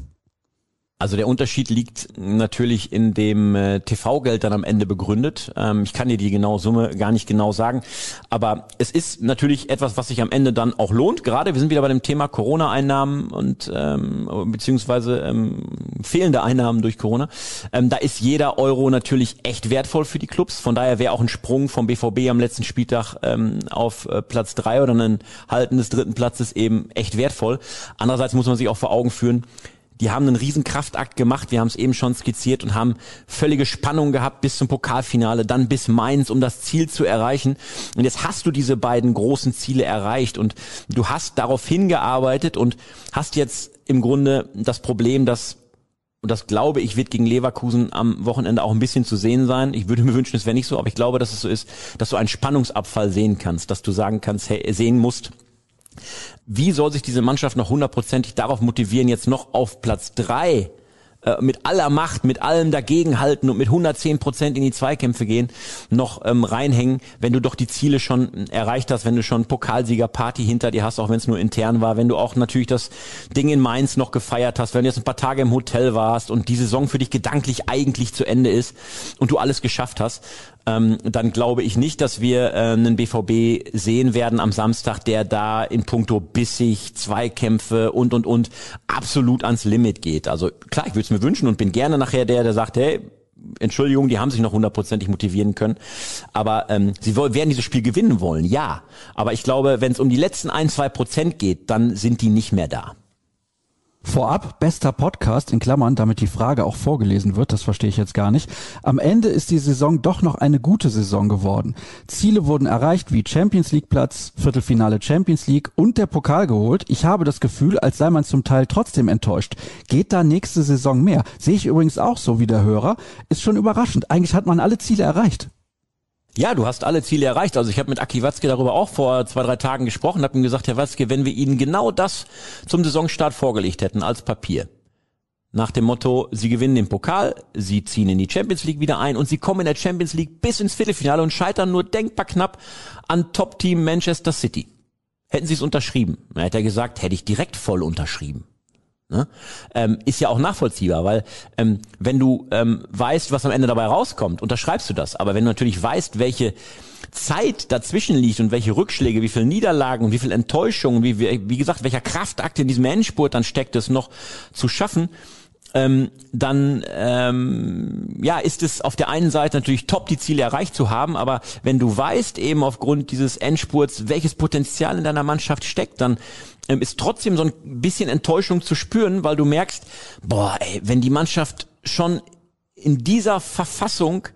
Also der Unterschied liegt natürlich in dem äh, TV-Geld dann am Ende begründet. Ähm, ich kann dir die genaue Summe gar nicht genau sagen, aber es ist natürlich etwas, was sich am Ende dann auch lohnt. Gerade wir sind wieder bei dem Thema Corona-Einnahmen und ähm, beziehungsweise ähm, fehlende Einnahmen durch Corona. Ähm, da ist jeder Euro natürlich echt wertvoll für die Clubs. Von daher wäre auch ein Sprung vom BVB am letzten Spieltag ähm, auf äh, Platz drei oder ein Halten des dritten Platzes eben echt wertvoll. Andererseits muss man sich auch vor Augen führen, die haben einen riesen Kraftakt gemacht, wir haben es eben schon skizziert und haben völlige Spannung gehabt bis zum Pokalfinale, dann bis Mainz, um das Ziel zu erreichen. Und jetzt hast du diese beiden großen Ziele erreicht und du hast darauf hingearbeitet und hast jetzt im Grunde das Problem, dass und das glaube ich, wird gegen Leverkusen am Wochenende auch ein bisschen zu sehen sein. Ich würde mir wünschen, es wäre nicht so, aber ich glaube, dass es so ist, dass du einen Spannungsabfall sehen kannst, dass du sagen kannst, hey, sehen musst, wie soll sich diese Mannschaft noch hundertprozentig darauf motivieren, jetzt noch auf Platz drei äh, mit aller Macht, mit allem dagegenhalten und mit 110 Prozent in die Zweikämpfe gehen, noch ähm, reinhängen, wenn du doch die Ziele schon erreicht hast, wenn du schon Pokalsieger-Party hinter dir hast, auch wenn es nur intern war, wenn du auch natürlich das Ding in Mainz noch gefeiert hast, wenn du jetzt ein paar Tage im Hotel warst und die Saison für dich gedanklich eigentlich zu Ende ist und du alles geschafft hast, ähm, dann glaube ich nicht, dass wir äh, einen BVB sehen werden am Samstag, der da in puncto bissig, Zweikämpfe und, und, und absolut ans Limit geht. Also klar, ich würde es mir wünschen und bin gerne nachher der, der sagt, hey, Entschuldigung, die haben sich noch hundertprozentig motivieren können. Aber ähm, sie werden dieses Spiel gewinnen wollen, ja. Aber ich glaube, wenn es um die letzten ein, zwei Prozent geht, dann sind die nicht mehr da. Vorab, bester Podcast, in Klammern, damit die Frage auch vorgelesen wird, das verstehe ich jetzt gar nicht. Am Ende ist die Saison doch noch eine gute Saison geworden. Ziele wurden erreicht wie Champions League Platz, Viertelfinale Champions League und der Pokal geholt. Ich habe das Gefühl, als sei man zum Teil trotzdem enttäuscht. Geht da nächste Saison mehr? Sehe ich übrigens auch so wie der Hörer. Ist schon überraschend. Eigentlich hat man alle Ziele erreicht. Ja, du hast alle Ziele erreicht. Also ich habe mit Aki Watzke darüber auch vor zwei, drei Tagen gesprochen, habe ihm gesagt, Herr Watzke, wenn wir Ihnen genau das zum Saisonstart vorgelegt hätten als Papier, nach dem Motto, Sie gewinnen den Pokal, Sie ziehen in die Champions League wieder ein und Sie kommen in der Champions League bis ins Viertelfinale und scheitern nur denkbar knapp an Top-Team Manchester City. Hätten Sie es unterschrieben? Dann hätte er gesagt, hätte ich direkt voll unterschrieben. Ne? Ähm, ist ja auch nachvollziehbar, weil ähm, wenn du ähm, weißt, was am Ende dabei rauskommt, unterschreibst du das. Aber wenn du natürlich weißt, welche Zeit dazwischen liegt und welche Rückschläge, wie viele Niederlagen, wie viel Enttäuschungen, wie, wie, gesagt, welcher Kraftakt in diesem Endspurt dann steckt, es noch zu schaffen, ähm, dann ähm, ja ist es auf der einen Seite natürlich top, die Ziele erreicht zu haben, aber wenn du weißt eben aufgrund dieses Endspurts, welches Potenzial in deiner Mannschaft steckt, dann ähm, ist trotzdem so ein bisschen Enttäuschung zu spüren, weil du merkst, boah, ey, wenn die Mannschaft schon in dieser Verfassung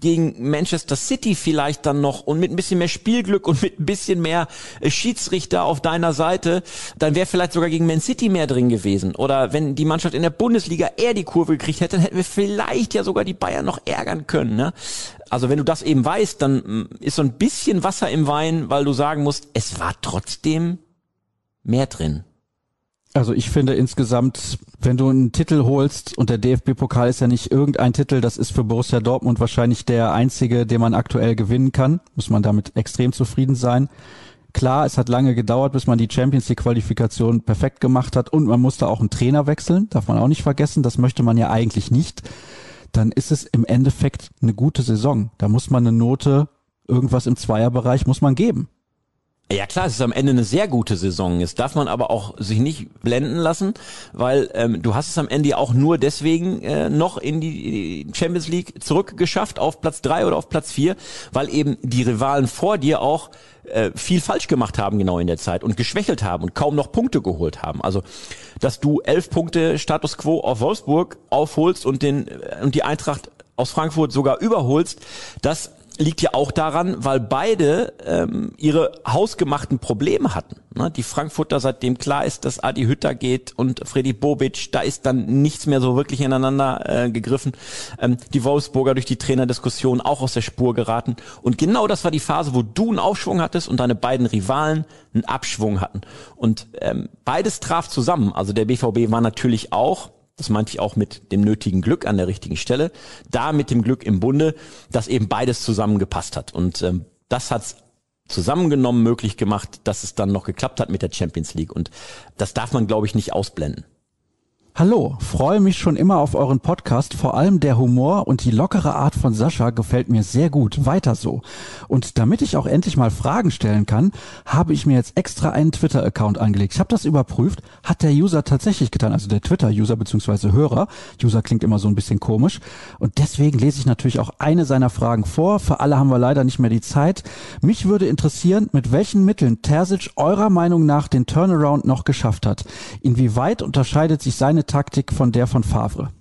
gegen Manchester City vielleicht dann noch und mit ein bisschen mehr Spielglück und mit ein bisschen mehr äh, Schiedsrichter auf deiner Seite, dann wäre vielleicht sogar gegen Man City mehr drin gewesen. Oder wenn die Mannschaft in der Bundesliga eher die Kurve gekriegt hätte, dann hätten wir vielleicht ja sogar die Bayern noch ärgern können. Ne? Also wenn du das eben weißt, dann mm, ist so ein bisschen Wasser im Wein, weil du sagen musst, es war trotzdem mehr drin. Also ich finde insgesamt, wenn du einen Titel holst und der DFB-Pokal ist ja nicht irgendein Titel, das ist für Borussia Dortmund wahrscheinlich der einzige, den man aktuell gewinnen kann, muss man damit extrem zufrieden sein. Klar, es hat lange gedauert, bis man die Champions League Qualifikation perfekt gemacht hat und man musste auch einen Trainer wechseln, darf man auch nicht vergessen, das möchte man ja eigentlich nicht. Dann ist es im Endeffekt eine gute Saison. Da muss man eine Note, irgendwas im Zweierbereich muss man geben. Ja klar, es ist am Ende eine sehr gute Saison. Jetzt darf man aber auch sich nicht blenden lassen, weil ähm, du hast es am Ende auch nur deswegen äh, noch in die Champions League zurückgeschafft auf Platz drei oder auf Platz vier, weil eben die Rivalen vor dir auch äh, viel falsch gemacht haben genau in der Zeit und geschwächelt haben und kaum noch Punkte geholt haben. Also, dass du elf Punkte Status Quo auf Wolfsburg aufholst und den äh, und die Eintracht aus Frankfurt sogar überholst, das liegt ja auch daran, weil beide ähm, ihre hausgemachten Probleme hatten. Ne? Die Frankfurter, seitdem klar ist, dass Adi Hütter geht und Freddy Bobic, da ist dann nichts mehr so wirklich ineinander äh, gegriffen. Ähm, die Wolfsburger durch die Trainerdiskussion auch aus der Spur geraten. Und genau das war die Phase, wo du einen Aufschwung hattest und deine beiden Rivalen einen Abschwung hatten. Und ähm, beides traf zusammen. Also der BVB war natürlich auch das meinte ich auch mit dem nötigen Glück an der richtigen Stelle, da mit dem Glück im Bunde, dass eben beides zusammengepasst hat. Und ähm, das hat's zusammengenommen möglich gemacht, dass es dann noch geklappt hat mit der Champions League. Und das darf man, glaube ich, nicht ausblenden. Hallo, freue mich schon immer auf euren Podcast. Vor allem der Humor und die lockere Art von Sascha gefällt mir sehr gut. Weiter so. Und damit ich auch endlich mal Fragen stellen kann, habe ich mir jetzt extra einen Twitter-Account angelegt. Ich habe das überprüft, hat der User tatsächlich getan, also der Twitter-User bzw. Hörer. User klingt immer so ein bisschen komisch. Und deswegen lese ich natürlich auch eine seiner Fragen vor. Für alle haben wir leider nicht mehr die Zeit. Mich würde interessieren, mit welchen Mitteln Terzic eurer Meinung nach den Turnaround noch geschafft hat. Inwieweit unterscheidet sich seine Taktik von der von Favre?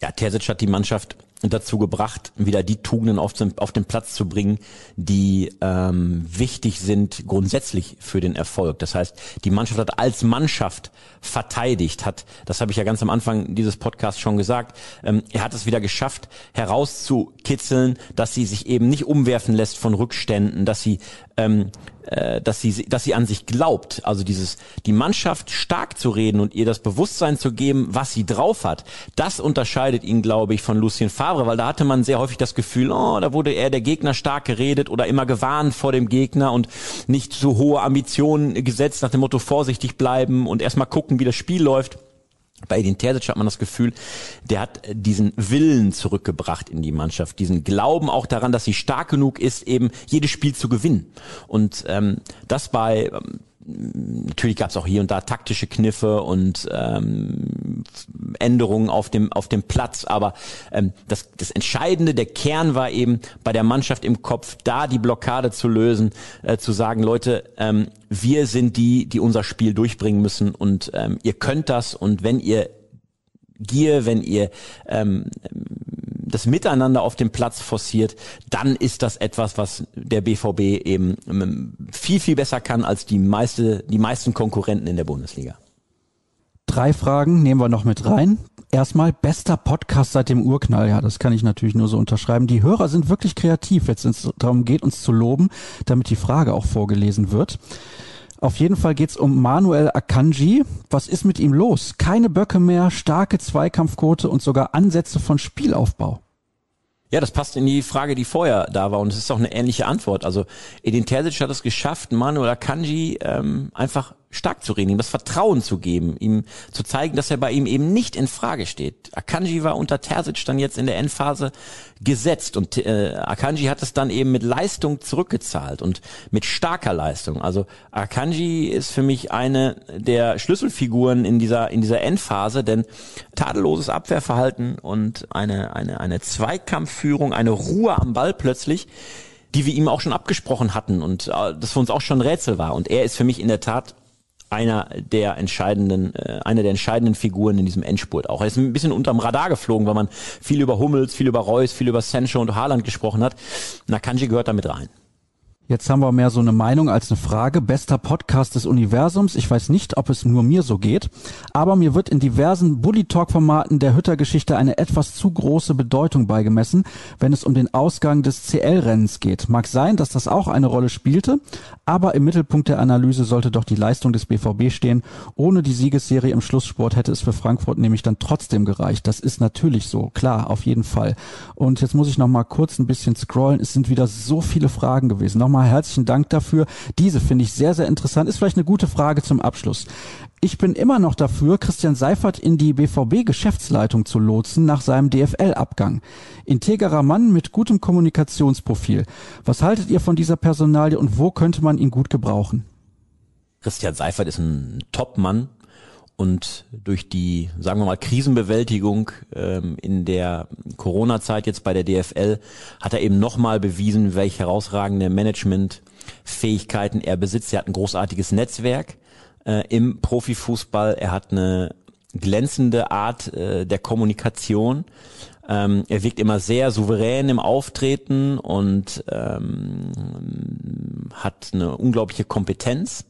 Ja, Terzic hat die Mannschaft dazu gebracht, wieder die Tugenden auf den, auf den Platz zu bringen, die ähm, wichtig sind grundsätzlich für den Erfolg. Das heißt, die Mannschaft hat als Mannschaft verteidigt, hat, das habe ich ja ganz am Anfang dieses Podcasts schon gesagt, ähm, er hat es wieder geschafft, herauszukitzeln, dass sie sich eben nicht umwerfen lässt von Rückständen, dass sie ähm, äh, dass sie, dass sie an sich glaubt. Also dieses, die Mannschaft stark zu reden und ihr das Bewusstsein zu geben, was sie drauf hat. Das unterscheidet ihn, glaube ich, von Lucien Favre, weil da hatte man sehr häufig das Gefühl, oh, da wurde eher der Gegner stark geredet oder immer gewarnt vor dem Gegner und nicht so hohe Ambitionen gesetzt nach dem Motto vorsichtig bleiben und erstmal gucken, wie das Spiel läuft. Bei Edin Terzic hat man das Gefühl, der hat diesen Willen zurückgebracht in die Mannschaft, diesen Glauben auch daran, dass sie stark genug ist, eben jedes Spiel zu gewinnen. Und ähm, das bei ähm, natürlich gab es auch hier und da taktische Kniffe und ähm, Änderungen auf dem auf dem Platz, aber ähm, das, das Entscheidende, der Kern war eben bei der Mannschaft im Kopf, da die Blockade zu lösen, äh, zu sagen, Leute, ähm, wir sind die, die unser Spiel durchbringen müssen und ähm, ihr könnt das und wenn ihr Gier, wenn ihr ähm, das Miteinander auf dem Platz forciert, dann ist das etwas, was der BVB eben ähm, viel, viel besser kann als die meiste, die meisten Konkurrenten in der Bundesliga. Drei Fragen nehmen wir noch mit rein. Erstmal bester Podcast seit dem Urknall. Ja, das kann ich natürlich nur so unterschreiben. Die Hörer sind wirklich kreativ, jetzt es darum geht, uns zu loben, damit die Frage auch vorgelesen wird. Auf jeden Fall geht's um Manuel Akanji. Was ist mit ihm los? Keine Böcke mehr, starke Zweikampfquote und sogar Ansätze von Spielaufbau. Ja, das passt in die Frage, die vorher da war und es ist auch eine ähnliche Antwort. Also Edin Terzic hat es geschafft, Manuel Akanji ähm, einfach stark zu reden, ihm das Vertrauen zu geben, ihm zu zeigen, dass er bei ihm eben nicht in Frage steht. Akanji war unter Terzic dann jetzt in der Endphase gesetzt und äh, Akanji hat es dann eben mit Leistung zurückgezahlt und mit starker Leistung. Also Akanji ist für mich eine der Schlüsselfiguren in dieser in dieser Endphase, denn tadelloses Abwehrverhalten und eine eine eine Zweikampfführung, eine Ruhe am Ball plötzlich die wir ihm auch schon abgesprochen hatten und äh, das für uns auch schon Rätsel war. Und er ist für mich in der Tat einer der entscheidenden, äh, eine der entscheidenden Figuren in diesem Endspurt auch. Er ist ein bisschen unterm Radar geflogen, weil man viel über Hummels, viel über Reus, viel über Sancho und Haaland gesprochen hat. Nakanji gehört damit rein. Jetzt haben wir mehr so eine Meinung als eine Frage. Bester Podcast des Universums. Ich weiß nicht, ob es nur mir so geht, aber mir wird in diversen Bully Talk Formaten der Hütter-Geschichte eine etwas zu große Bedeutung beigemessen, wenn es um den Ausgang des CL-Rennens geht. Mag sein, dass das auch eine Rolle spielte, aber im Mittelpunkt der Analyse sollte doch die Leistung des BVB stehen. Ohne die Siegesserie im Schlusssport hätte es für Frankfurt nämlich dann trotzdem gereicht. Das ist natürlich so, klar, auf jeden Fall. Und jetzt muss ich noch mal kurz ein bisschen scrollen. Es sind wieder so viele Fragen gewesen. Nochmal nochmal herzlichen Dank dafür. Diese finde ich sehr, sehr interessant. Ist vielleicht eine gute Frage zum Abschluss. Ich bin immer noch dafür, Christian Seifert in die BVB-Geschäftsleitung zu lotsen nach seinem DFL-Abgang. Integrer Mann mit gutem Kommunikationsprofil. Was haltet ihr von dieser Personalie und wo könnte man ihn gut gebrauchen? Christian Seifert ist ein Top-Mann, und durch die, sagen wir mal, Krisenbewältigung ähm, in der Corona-Zeit jetzt bei der DFL hat er eben nochmal bewiesen, welche herausragende Managementfähigkeiten er besitzt. Er hat ein großartiges Netzwerk äh, im Profifußball. Er hat eine glänzende Art äh, der Kommunikation. Ähm, er wirkt immer sehr souverän im Auftreten und ähm, hat eine unglaubliche Kompetenz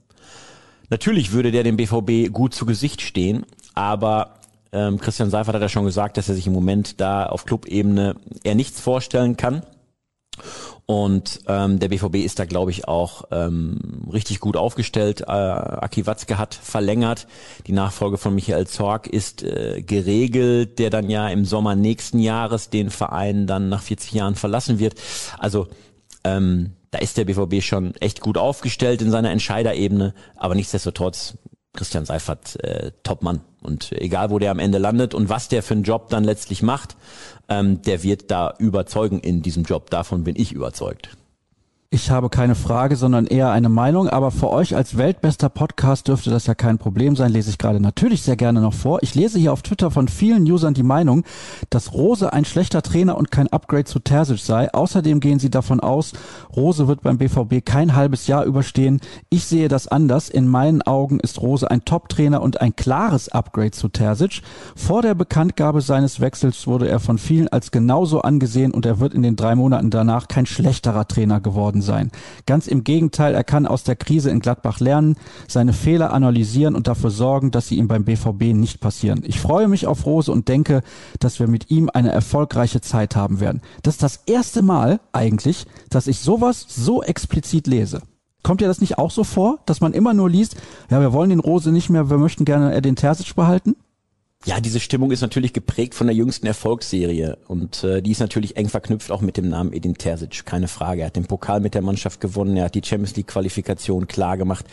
Natürlich würde der dem BVB gut zu Gesicht stehen, aber ähm, Christian Seifert hat ja schon gesagt, dass er sich im Moment da auf Clubebene eher nichts vorstellen kann. Und ähm, der BVB ist da, glaube ich, auch ähm, richtig gut aufgestellt. Äh, Aki Watzke hat verlängert. Die Nachfolge von Michael Zorg ist äh, geregelt, der dann ja im Sommer nächsten Jahres den Verein dann nach 40 Jahren verlassen wird. Also ähm, da ist der BVB schon echt gut aufgestellt in seiner Entscheiderebene, aber nichtsdestotrotz Christian Seifert äh, Topmann und egal wo der am Ende landet und was der für einen Job dann letztlich macht, ähm, der wird da überzeugen in diesem Job. Davon bin ich überzeugt. Ich habe keine Frage, sondern eher eine Meinung. Aber für euch als weltbester Podcast dürfte das ja kein Problem sein. Lese ich gerade natürlich sehr gerne noch vor. Ich lese hier auf Twitter von vielen Usern die Meinung, dass Rose ein schlechter Trainer und kein Upgrade zu Terzic sei. Außerdem gehen sie davon aus, Rose wird beim BVB kein halbes Jahr überstehen. Ich sehe das anders. In meinen Augen ist Rose ein Top-Trainer und ein klares Upgrade zu Terzic. Vor der Bekanntgabe seines Wechsels wurde er von vielen als genauso angesehen und er wird in den drei Monaten danach kein schlechterer Trainer geworden sein. Ganz im Gegenteil, er kann aus der Krise in Gladbach lernen, seine Fehler analysieren und dafür sorgen, dass sie ihm beim BVB nicht passieren. Ich freue mich auf Rose und denke, dass wir mit ihm eine erfolgreiche Zeit haben werden. Das ist das erste Mal eigentlich, dass ich sowas so explizit lese. Kommt dir das nicht auch so vor, dass man immer nur liest, ja, wir wollen den Rose nicht mehr, wir möchten gerne den Terzic behalten? Ja, diese Stimmung ist natürlich geprägt von der jüngsten Erfolgsserie und äh, die ist natürlich eng verknüpft auch mit dem Namen Edin Terzic, keine Frage. Er hat den Pokal mit der Mannschaft gewonnen, er hat die Champions League Qualifikation klar gemacht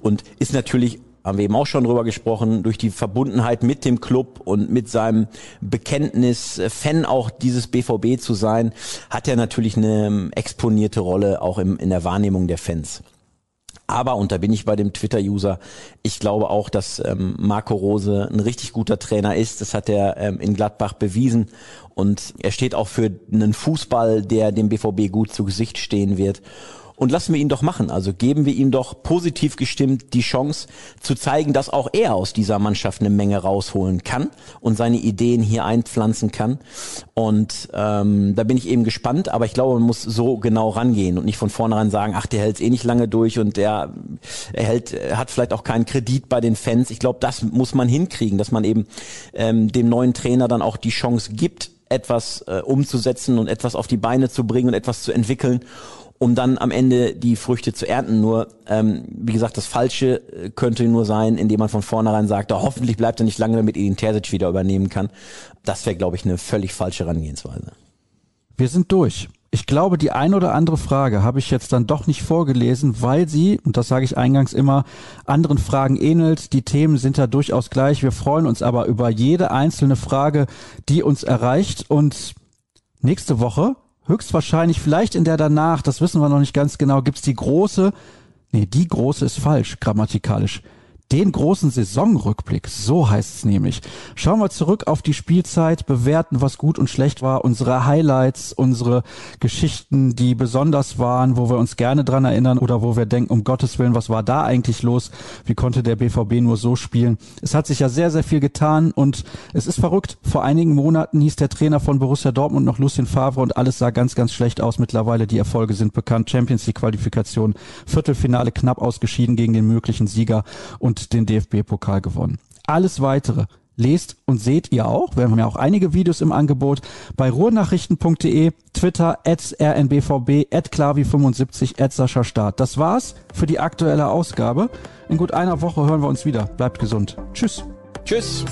und ist natürlich haben wir eben auch schon drüber gesprochen, durch die Verbundenheit mit dem Club und mit seinem Bekenntnis, äh, Fan auch dieses BVB zu sein, hat er natürlich eine ähm, exponierte Rolle auch im, in der Wahrnehmung der Fans. Aber, und da bin ich bei dem Twitter-User, ich glaube auch, dass ähm, Marco Rose ein richtig guter Trainer ist. Das hat er ähm, in Gladbach bewiesen. Und er steht auch für einen Fußball, der dem BVB gut zu Gesicht stehen wird und lassen wir ihn doch machen. Also geben wir ihm doch positiv gestimmt die Chance zu zeigen, dass auch er aus dieser Mannschaft eine Menge rausholen kann und seine Ideen hier einpflanzen kann. Und ähm, da bin ich eben gespannt, aber ich glaube, man muss so genau rangehen und nicht von vornherein sagen, ach, der hält eh nicht lange durch und der er hält, hat vielleicht auch keinen Kredit bei den Fans. Ich glaube, das muss man hinkriegen, dass man eben ähm, dem neuen Trainer dann auch die Chance gibt, etwas äh, umzusetzen und etwas auf die Beine zu bringen und etwas zu entwickeln um dann am Ende die Früchte zu ernten. Nur, ähm, wie gesagt, das Falsche äh, könnte nur sein, indem man von vornherein sagt, oh, hoffentlich bleibt er nicht lange, damit Edin Terzic wieder übernehmen kann. Das wäre, glaube ich, eine völlig falsche Herangehensweise. Wir sind durch. Ich glaube, die ein oder andere Frage habe ich jetzt dann doch nicht vorgelesen, weil sie, und das sage ich eingangs immer, anderen Fragen ähnelt. Die Themen sind da durchaus gleich. Wir freuen uns aber über jede einzelne Frage, die uns erreicht. Und nächste Woche höchstwahrscheinlich, vielleicht in der danach, das wissen wir noch nicht ganz genau, gibt's die große, nee, die große ist falsch, grammatikalisch den großen Saisonrückblick, so heißt es nämlich. Schauen wir zurück auf die Spielzeit, bewerten, was gut und schlecht war, unsere Highlights, unsere Geschichten, die besonders waren, wo wir uns gerne dran erinnern oder wo wir denken, um Gottes Willen, was war da eigentlich los? Wie konnte der BVB nur so spielen? Es hat sich ja sehr, sehr viel getan und es ist verrückt. Vor einigen Monaten hieß der Trainer von Borussia Dortmund noch Lucien Favre und alles sah ganz, ganz schlecht aus. Mittlerweile die Erfolge sind bekannt. Champions League Qualifikation, Viertelfinale knapp ausgeschieden gegen den möglichen Sieger und und den DFB-Pokal gewonnen. Alles weitere lest und seht ihr auch. Wir haben ja auch einige Videos im Angebot bei ruhrnachrichten.de, Twitter, at rnbvb, at klavi75, at Sascha Start. Das war's für die aktuelle Ausgabe. In gut einer Woche hören wir uns wieder. Bleibt gesund. Tschüss. Tschüss.